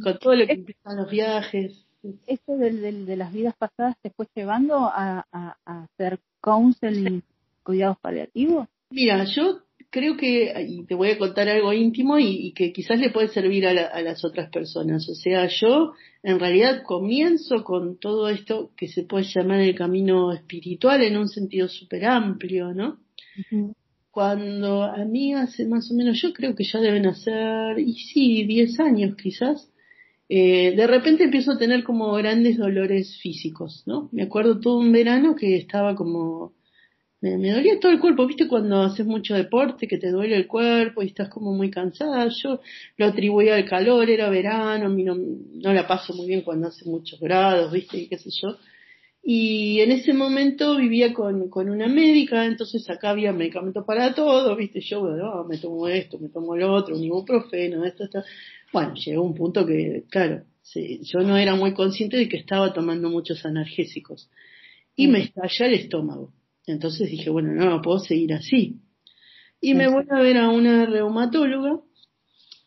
Con todo lo que implican los viajes. ¿Esto de, de, las vidas pasadas te fue llevando a, a, hacer counseling, cuidados paliativos? Mira, yo creo que, y te voy a contar algo íntimo y, que quizás le puede servir a, a, las otras personas. O sea, yo en realidad comienzo con todo esto que se puede llamar el camino espiritual en un sentido súper amplio, ¿no? cuando a mí hace más o menos, yo creo que ya deben hacer, y sí, 10 años quizás, eh, de repente empiezo a tener como grandes dolores físicos, ¿no? Me acuerdo todo un verano que estaba como, me, dolía todo el cuerpo, ¿viste? Cuando haces mucho deporte, que te duele el cuerpo y estás como muy cansada, yo lo atribuía al calor, era verano, a mí no, no la paso muy bien cuando hace muchos grados, ¿viste? Y qué sé yo. Y en ese momento vivía con, con una médica, entonces acá había medicamento para todo, viste, yo, bueno, me tomo esto, me tomo lo otro, un ibuprofeno, esto, esto. Bueno, llegó un punto que, claro, sí, yo no era muy consciente de que estaba tomando muchos analgésicos. Y me estalla el estómago. Entonces dije, bueno, no, no puedo seguir así. Y me voy a ver a una reumatóloga,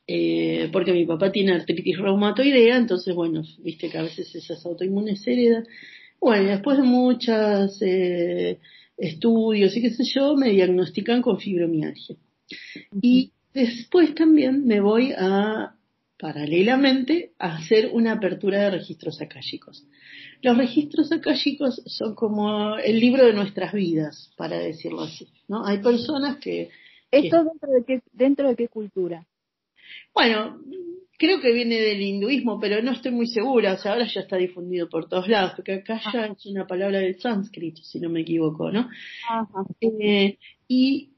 eh, porque mi papá tiene artritis reumatoidea, entonces, bueno, viste que a veces esas autoinmunes heredan. Bueno, después de muchos eh, estudios y qué sé yo, me diagnostican con fibromialgia. Y después también me voy a, paralelamente, a hacer una apertura de registros akáshicos. Los registros akáshicos son como el libro de nuestras vidas, para decirlo así, ¿no? Hay personas que... ¿Esto dentro de qué, dentro de qué cultura? Bueno, creo que viene del hinduismo, pero no estoy muy segura, o sea, ahora ya está difundido por todos lados, porque acá ya ah. es una palabra del sánscrito, si no me equivoco, ¿no? Eh, y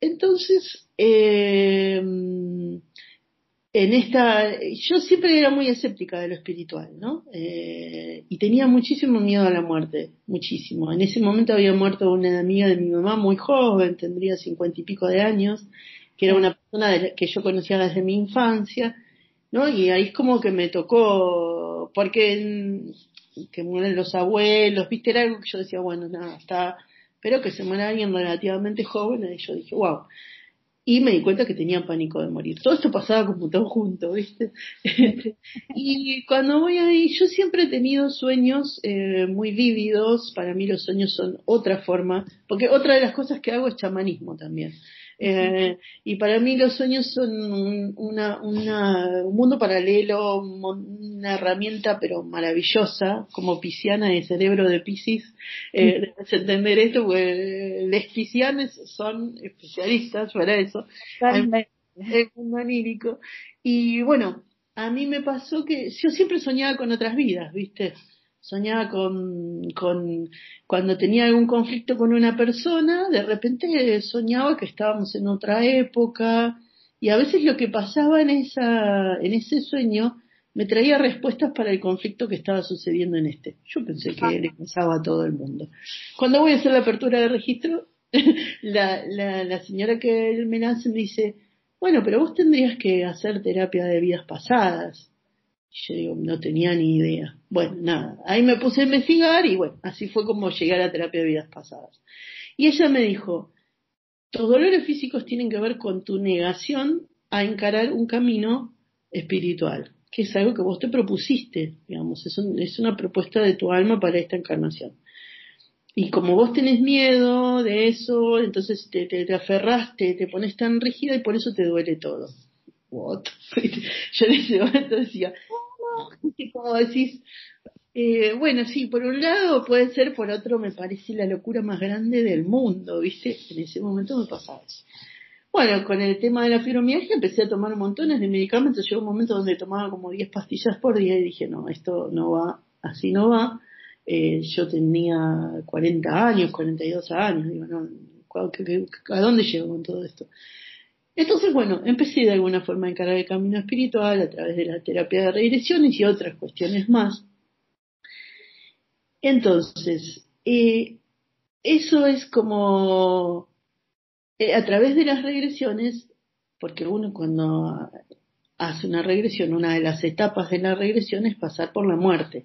entonces, eh, en esta, yo siempre era muy escéptica de lo espiritual, ¿no? Eh, y tenía muchísimo miedo a la muerte, muchísimo. En ese momento había muerto una amiga de mi mamá muy joven, tendría cincuenta y pico de años, que era una persona que yo conocía desde mi infancia, ¿no? Y ahí es como que me tocó, porque que mueren los abuelos, viste, era algo que yo decía, bueno, nada, está, pero que se muera alguien relativamente joven, y yo dije, wow y me di cuenta que tenía pánico de morir. Todo esto pasaba como todo junto, ¿viste? y cuando voy ahí, yo siempre he tenido sueños eh, muy vívidos, para mí los sueños son otra forma, porque otra de las cosas que hago es chamanismo también. Eh, y para mí los sueños son una, una, un mundo paralelo, una herramienta pero maravillosa, como pisciana de cerebro de Piscis. Eh, debes entender esto, porque los piscianes son especialistas para eso. El mundo anírico. Y bueno, a mí me pasó que yo siempre soñaba con otras vidas, ¿viste? Soñaba con, con, cuando tenía algún conflicto con una persona, de repente soñaba que estábamos en otra época y a veces lo que pasaba en esa, en ese sueño me traía respuestas para el conflicto que estaba sucediendo en este. Yo pensé que le pasaba a todo el mundo. Cuando voy a hacer la apertura de registro, la, la, la señora que me nace me dice, bueno, pero vos tendrías que hacer terapia de vidas pasadas. Yo digo, no tenía ni idea. Bueno, nada, ahí me puse a investigar y bueno, así fue como llegué a la terapia de vidas pasadas. Y ella me dijo, tus dolores físicos tienen que ver con tu negación a encarar un camino espiritual, que es algo que vos te propusiste, digamos, es, es una propuesta de tu alma para esta encarnación. Y como vos tenés miedo de eso, entonces te, te, te aferraste, te pones tan rígida y por eso te duele todo. What? Yo en decía, como decís, eh, bueno, sí, por un lado puede ser, por otro me parece la locura más grande del mundo, ¿viste? En ese momento me pasaba eso. Bueno, con el tema de la fibromialgia empecé a tomar montones de medicamentos. Llegó un momento donde tomaba como 10 pastillas por día y dije, no, esto no va, así no va. Eh, yo tenía 40 años, 42 años, digo, no, ¿a dónde llego con todo esto? Entonces, bueno, empecé de alguna forma a encarar el camino espiritual a través de la terapia de regresiones y otras cuestiones más. Entonces, eh, eso es como eh, a través de las regresiones, porque uno cuando hace una regresión, una de las etapas de la regresión es pasar por la muerte.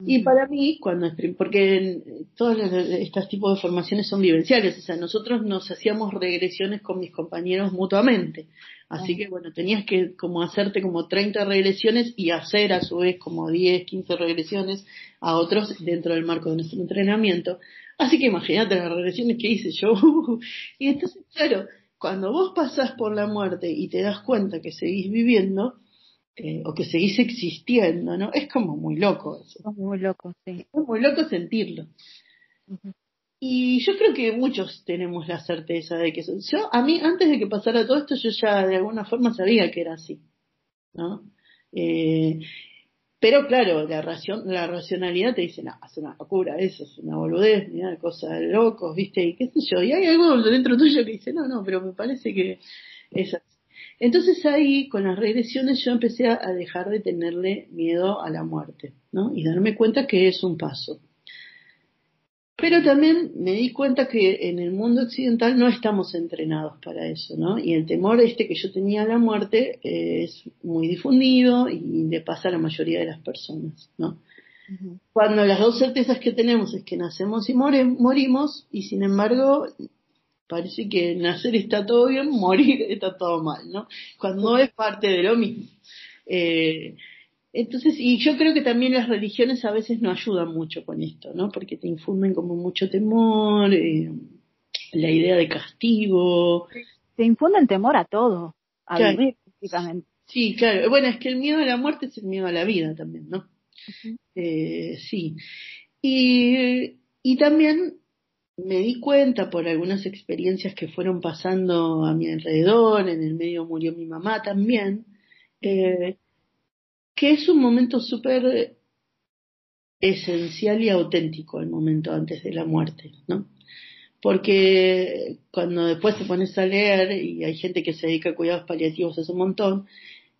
Y para mí, cuando porque todas estas tipos de formaciones son vivenciales, o sea, nosotros nos hacíamos regresiones con mis compañeros mutuamente. Así que bueno, tenías que como hacerte como 30 regresiones y hacer a su vez como 10, 15 regresiones a otros dentro del marco de nuestro entrenamiento. Así que imagínate las regresiones que hice yo. y entonces, claro, cuando vos pasás por la muerte y te das cuenta que seguís viviendo, eh, o que seguís existiendo, ¿no? Es como muy loco eso. Es muy loco, sí. Es muy loco sentirlo. Y yo creo que muchos tenemos la certeza de que eso. Yo, a mí, antes de que pasara todo esto, yo ya de alguna forma sabía que era así, ¿no? Eh, pero claro, la, ración, la racionalidad te dice, no, es una locura, eso es una boludez, una cosa de locos, ¿viste? Y qué sé yo. Y hay algo dentro tuyo que dice, no, no, pero me parece que es así. Entonces ahí, con las regresiones, yo empecé a dejar de tenerle miedo a la muerte, ¿no? Y darme cuenta que es un paso. Pero también me di cuenta que en el mundo occidental no estamos entrenados para eso, ¿no? Y el temor este que yo tenía a la muerte es muy difundido y le pasa a la mayoría de las personas, ¿no? Cuando las dos certezas que tenemos es que nacemos y morimos, y sin embargo parece que nacer está todo bien, morir está todo mal, ¿no? Cuando es parte de lo mismo. Eh, entonces, y yo creo que también las religiones a veces no ayudan mucho con esto, ¿no? Porque te infunden como mucho temor, eh, la idea de castigo. Te infunden temor a todo, a vivir, prácticamente. Sí, claro. Bueno, es que el miedo a la muerte es el miedo a la vida también, ¿no? eh, sí. Y, y también me di cuenta por algunas experiencias que fueron pasando a mi alrededor, en el medio murió mi mamá también, eh, que es un momento súper esencial y auténtico el momento antes de la muerte, ¿no? Porque cuando después te pones a leer, y hay gente que se dedica a cuidados paliativos hace un montón,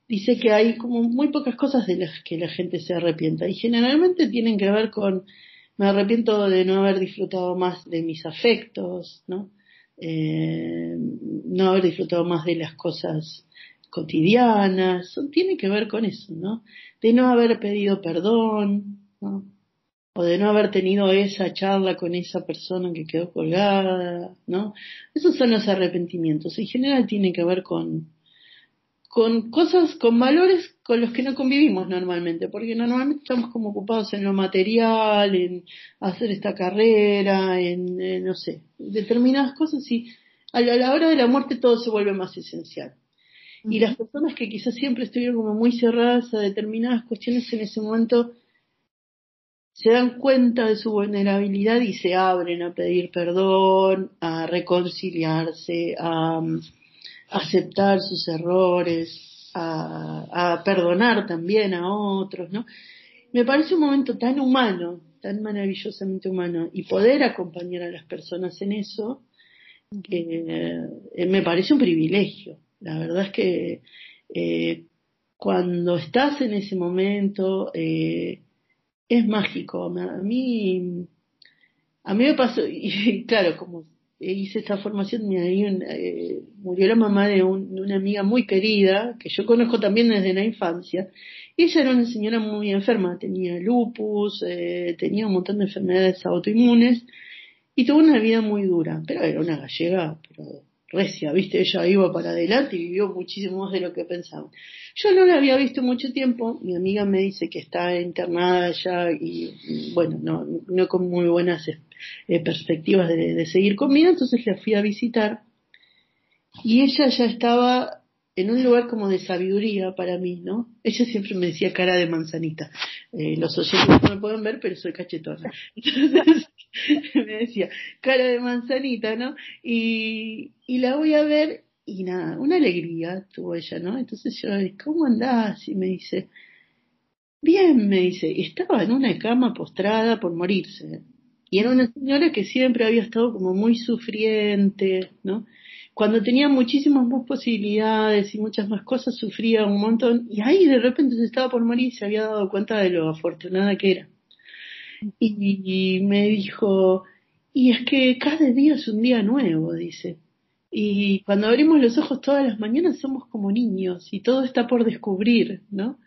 dice que hay como muy pocas cosas de las que la gente se arrepienta y generalmente tienen que ver con me arrepiento de no haber disfrutado más de mis afectos, ¿no? Eh, no haber disfrutado más de las cosas cotidianas, tiene que ver con eso, ¿no? De no haber pedido perdón, ¿no? O de no haber tenido esa charla con esa persona que quedó colgada, ¿no? Esos son los arrepentimientos. En general tiene que ver con, con cosas, con valores con los que no convivimos normalmente, porque normalmente estamos como ocupados en lo material, en hacer esta carrera, en, no sé, determinadas cosas y a la, hora de la muerte todo se vuelve más esencial. Y las personas que quizás siempre estuvieron como muy cerradas a determinadas cuestiones en ese momento se dan cuenta de su vulnerabilidad y se abren a pedir perdón, a reconciliarse, a aceptar sus errores, a, perdonar también a otros, ¿no? Me parece un momento tan humano, tan maravillosamente humano, y poder acompañar a las personas en eso, que eh, me parece un privilegio. La verdad es que eh, cuando estás en ese momento eh, es mágico. A mí, a mí me pasó, y claro, como hice esta formación, eh, murió la mamá de, una amiga muy querida, que yo conozco también desde la infancia, y ella era una señora muy enferma, tenía lupus, eh, tenía un montón de enfermedades autoinmunes, y tuvo una vida muy dura, pero era una gallega, pero recia, viste, ella iba para adelante y vivió muchísimo más de lo que pensaba. Yo no la había visto mucho tiempo, mi amiga me dice que está internada ya y, bueno, no, no con muy buenas eh, perspectivas de, de, seguir conmigo, entonces la fui a visitar y ella ya estaba en un lugar como de sabiduría para mí, ¿no? Ella siempre me decía cara de manzanita. Eh, los oyentes no me pueden ver, pero soy cachetona. Entonces me decía cara de manzanita, ¿no? Y, y la voy a ver y nada, una alegría tuvo ella, ¿no? Entonces yo, ¿cómo andás? Y me dice, bien, me dice, estaba en una cama postrada por morirse. Y era una señora que siempre había estado como muy sufriente, ¿no? Cuando tenía muchísimas más posibilidades y muchas más cosas, sufría un montón. Y ahí de repente se estaba por morir y se había dado cuenta de lo afortunada que era. Y, me dijo, y es que cada día es un día nuevo, dice. Y cuando abrimos los ojos todas las mañanas somos como niños y todo está por descubrir, ¿no?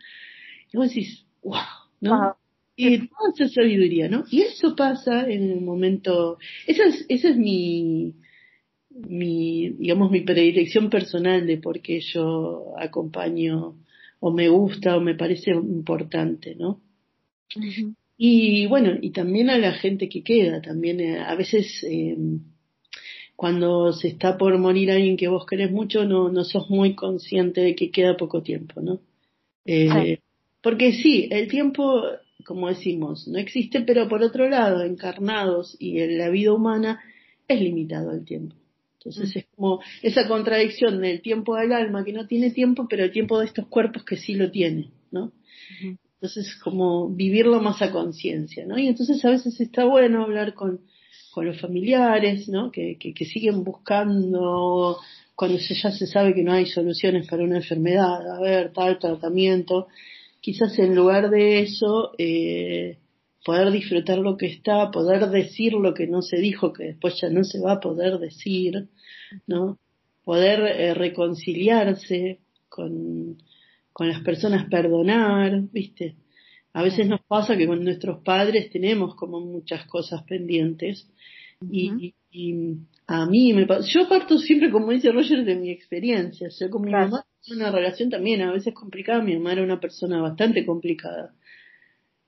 Y vos decís, wow, ¿no? Y toda esa sabiduría, ¿no? Y eso pasa en el momento, esa es, esa es mi, mi, digamos, mi predilección personal de por qué yo acompaño o me gusta o me parece importante, ¿no? Y bueno, y también a la gente que queda, también eh, a veces eh, cuando se está por morir alguien que vos querés mucho, no, no sos muy consciente de que queda poco tiempo, ¿no? Eh, porque sí, el tiempo, como decimos, no existe, pero por otro lado, encarnados y en la vida humana, es limitado el tiempo. Entonces mm. es como esa contradicción del tiempo del alma que no tiene tiempo, pero el tiempo de estos cuerpos que sí lo tiene, ¿no? Entonces como vivirlo más a conciencia, ¿no? Y entonces a veces está bueno hablar con, con los familiares, ¿no? Que, que, que siguen buscando cuando ya se sabe que no hay soluciones para una enfermedad, a ver, tal tratamiento, quizás en lugar de eso, eh, poder disfrutar lo que está, poder decir lo que no se dijo, que después ya no se va a poder decir, ¿no? Poder eh, reconciliarse con, con las personas, perdonar, ¿viste? A veces nos pasa que con nuestros padres tenemos como muchas cosas pendientes y, y, a mí me pasa, yo parto siempre, como dice Roger, de mi experiencia. Yo con mi mamá una relación también a veces complicada, mi mamá era una persona bastante complicada.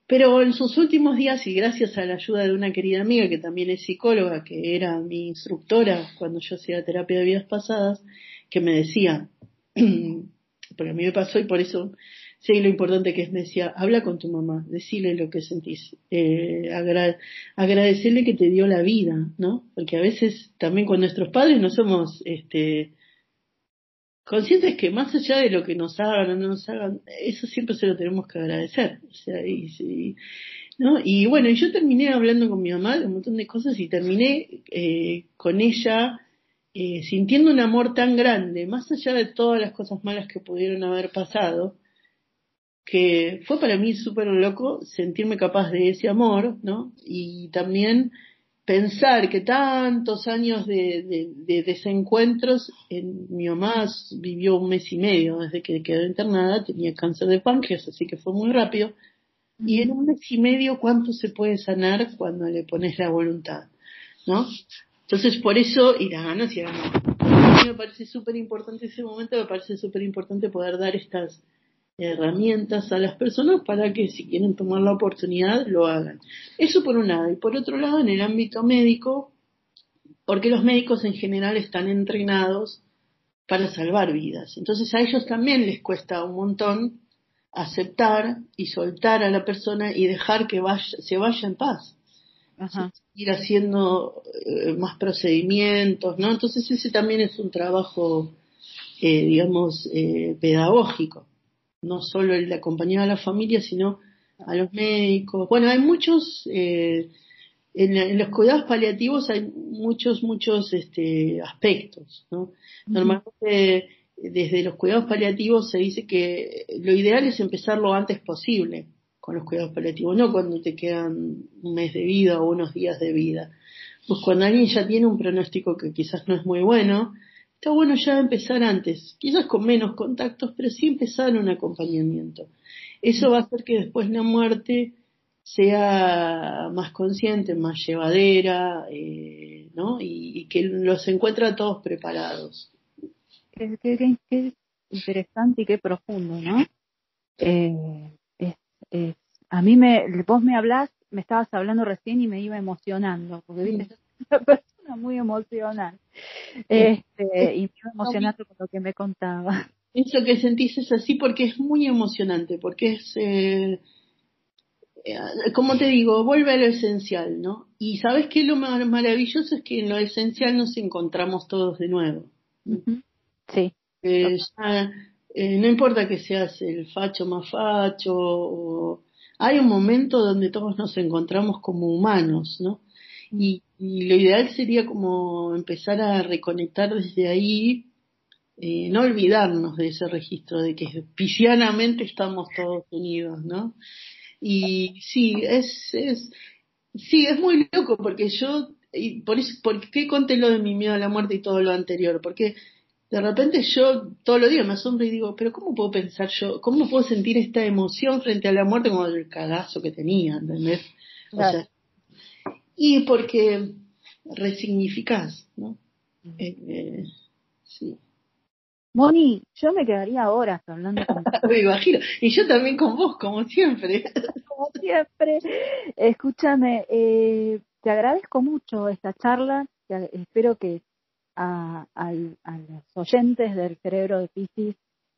Pero en sus últimos días, y gracias a la ayuda de una querida amiga que también es psicóloga, que era mi instructora cuando yo hacía terapia de vidas pasadas, que me decía, porque a mí me pasó y por eso sé lo importante que es, me decía, habla con tu mamá, decile lo que sentís, eh, agradecerle que te dio la vida, ¿no? Porque a veces también con nuestros padres no somos, este, conscientes que más allá de lo que nos hagan o no nos hagan, eso siempre se lo tenemos que agradecer. O sea, y, ¿no? y bueno, yo terminé hablando con mi mamá de un montón de cosas y terminé eh, con ella eh, sintiendo un amor tan grande, más allá de todas las cosas malas que pudieron haber pasado, que fue para mí súper loco sentirme capaz de ese amor, ¿no? Y también pensar que tantos años de, desencuentros, en, mi mamá vivió un mes y medio desde que quedó internada, tenía cáncer de páncreas, así que fue muy rápido. Y en un mes y medio, ¿cuánto se puede sanar cuando le pones la voluntad? ¿No? Entonces, por eso, y las ganas y A mí me parece súper importante ese momento, me parece súper importante poder dar estas herramientas a las personas para que si quieren tomar la oportunidad lo hagan. Eso por un lado. Y por otro lado, en el ámbito médico, porque los médicos en general están entrenados para salvar vidas. Entonces a ellos también les cuesta un montón aceptar y soltar a la persona y dejar que vaya, se vaya en paz. Ir haciendo eh, más procedimientos, ¿no? Entonces ese también es un trabajo, eh, digamos, eh, pedagógico no solo el de acompañar a la familia, sino a los médicos. Bueno, hay muchos, eh, en, los cuidados paliativos hay muchos, muchos este, aspectos. ¿no? Normalmente desde los cuidados paliativos se dice que lo ideal es empezar lo antes posible con los cuidados paliativos, no cuando te quedan un mes de vida o unos días de vida. Pues cuando alguien ya tiene un pronóstico que quizás no es muy bueno, está bueno ya empezar antes, quizás con menos contactos, pero sí empezar un acompañamiento. Eso va a hacer que después la muerte sea más consciente, más llevadera, eh, ¿no? Y, que los encuentre a todos preparados. Qué, interesante y qué profundo, ¿no? Eh, a mí me, vos me hablás, me estabas hablando recién y me iba emocionando, porque viste, muy emocional. Este, y me iba emocionando con lo que me contaba. Eso que sentís es así porque es muy emocionante, porque es, eh, eh, como te digo, vuelve a lo esencial, ¿no? Y sabes qué lo más maravilloso es que en lo esencial nos encontramos todos de nuevo. Sí. Eh, no importa que seas el facho más facho, o, hay un momento donde todos nos encontramos como humanos, ¿no? Y, lo ideal sería como empezar a reconectar desde ahí, eh, no olvidarnos de ese registro de que piscianamente estamos todos unidos, ¿no? Y sí, es, es, sí, es muy loco porque yo, y por eso, ¿por qué conté lo de mi miedo a la muerte y todo lo anterior? Porque de repente yo todos los días me asombro y digo, pero ¿cómo puedo pensar yo, cómo puedo sentir esta emoción frente a la muerte como el cagazo que tenía, ¿entendés? O sea, y porque resignificás, ¿no? Eh, eh, sí. Moni, yo me quedaría horas hablando con Me imagino. Y yo también con vos, como siempre. como siempre. Escúchame, eh, te agradezco mucho esta charla. Espero que a, a, los oyentes del cerebro de Pisces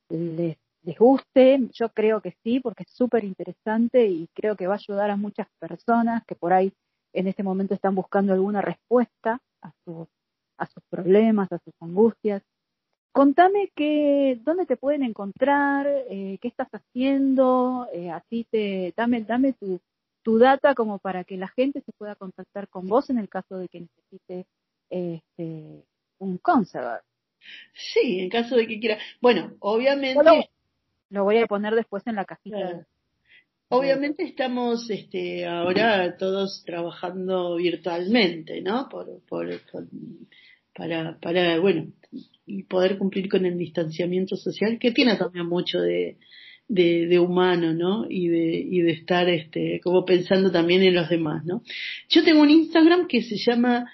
les, les guste. Yo creo que sí, porque es súper interesante y creo que va a ayudar a muchas personas que por ahí en este momento están buscando alguna respuesta a sus, a sus problemas, a sus angustias. Contame que, dónde te pueden encontrar, eh, qué estás haciendo, eh, así te, dame, dame tu, tu data como para que la gente se pueda contactar con vos en el caso de que necesite este, un counselor. Sí, en caso de que quiera. Bueno, obviamente. Lo, voy a poner después en la cajita. Obviamente estamos este, ahora todos trabajando virtualmente, ¿no? Por, por, para, para, bueno, y poder cumplir con el distanciamiento social, que tiene también mucho de, de, humano, ¿no? Y de, y de estar, este, como pensando también en los demás, ¿no? Yo tengo un Instagram que se llama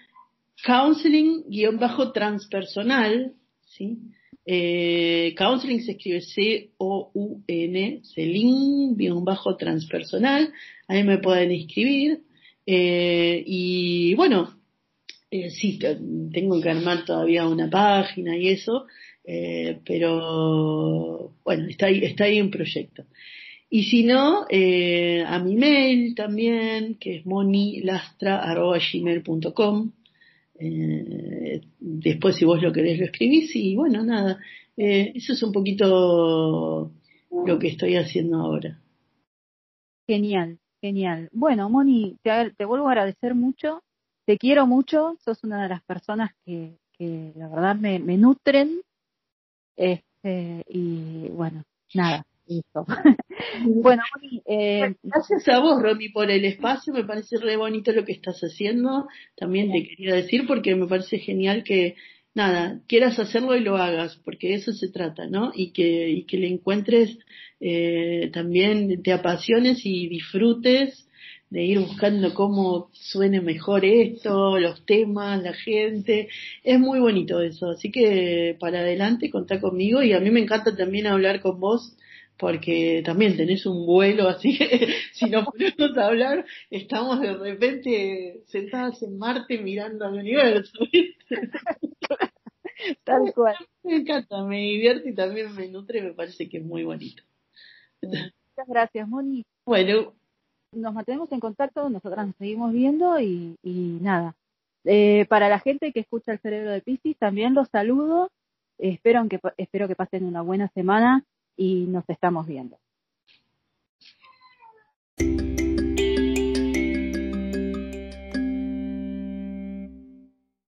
counseling-transpersonal, ¿sí? Eh, counseling se escribe C-O-U-N, Celin, bien bajo transpersonal. Ahí me pueden inscribir. Eh, y bueno, eh, sí, tengo que armar todavía una página y eso, eh, pero bueno, está ahí, está ahí un proyecto. Y si no, eh, a mi mail también, que es monilastra.gmail.com. Eh, después si vos lo querés lo escribís y bueno, nada, eh, eso es un poquito lo que estoy haciendo ahora. Genial, genial. Bueno, Moni, te, vuelvo a agradecer mucho, te quiero mucho, sos una de las personas que, que la verdad me, me nutren. Este, y bueno, nada, listo. bueno, eh, gracias a vos, Romy, por el espacio. Me parece re bonito lo que estás haciendo. También te quería decir porque me parece genial que nada, quieras hacerlo y lo hagas, porque de eso se trata, ¿no? Y que, y que le encuentres eh, también, te apasiones y disfrutes de ir buscando cómo suene mejor esto, los temas, la gente. Es muy bonito eso. Así que para adelante, contá conmigo y a mí me encanta también hablar con vos porque también tenés un vuelo, así que si nos ponemos a hablar, estamos de repente sentadas en Marte mirando al universo. Tal cual. Me encanta, me divierte y también me nutre, me parece que es muy bonito. Muchas gracias, Moni. Bueno, nos mantenemos en contacto, nosotras nos seguimos viendo y, nada. Eh, para la gente que escucha el cerebro de Piscis, también los saludo. Espero que, espero que pasen una buena semana y nos estamos viendo.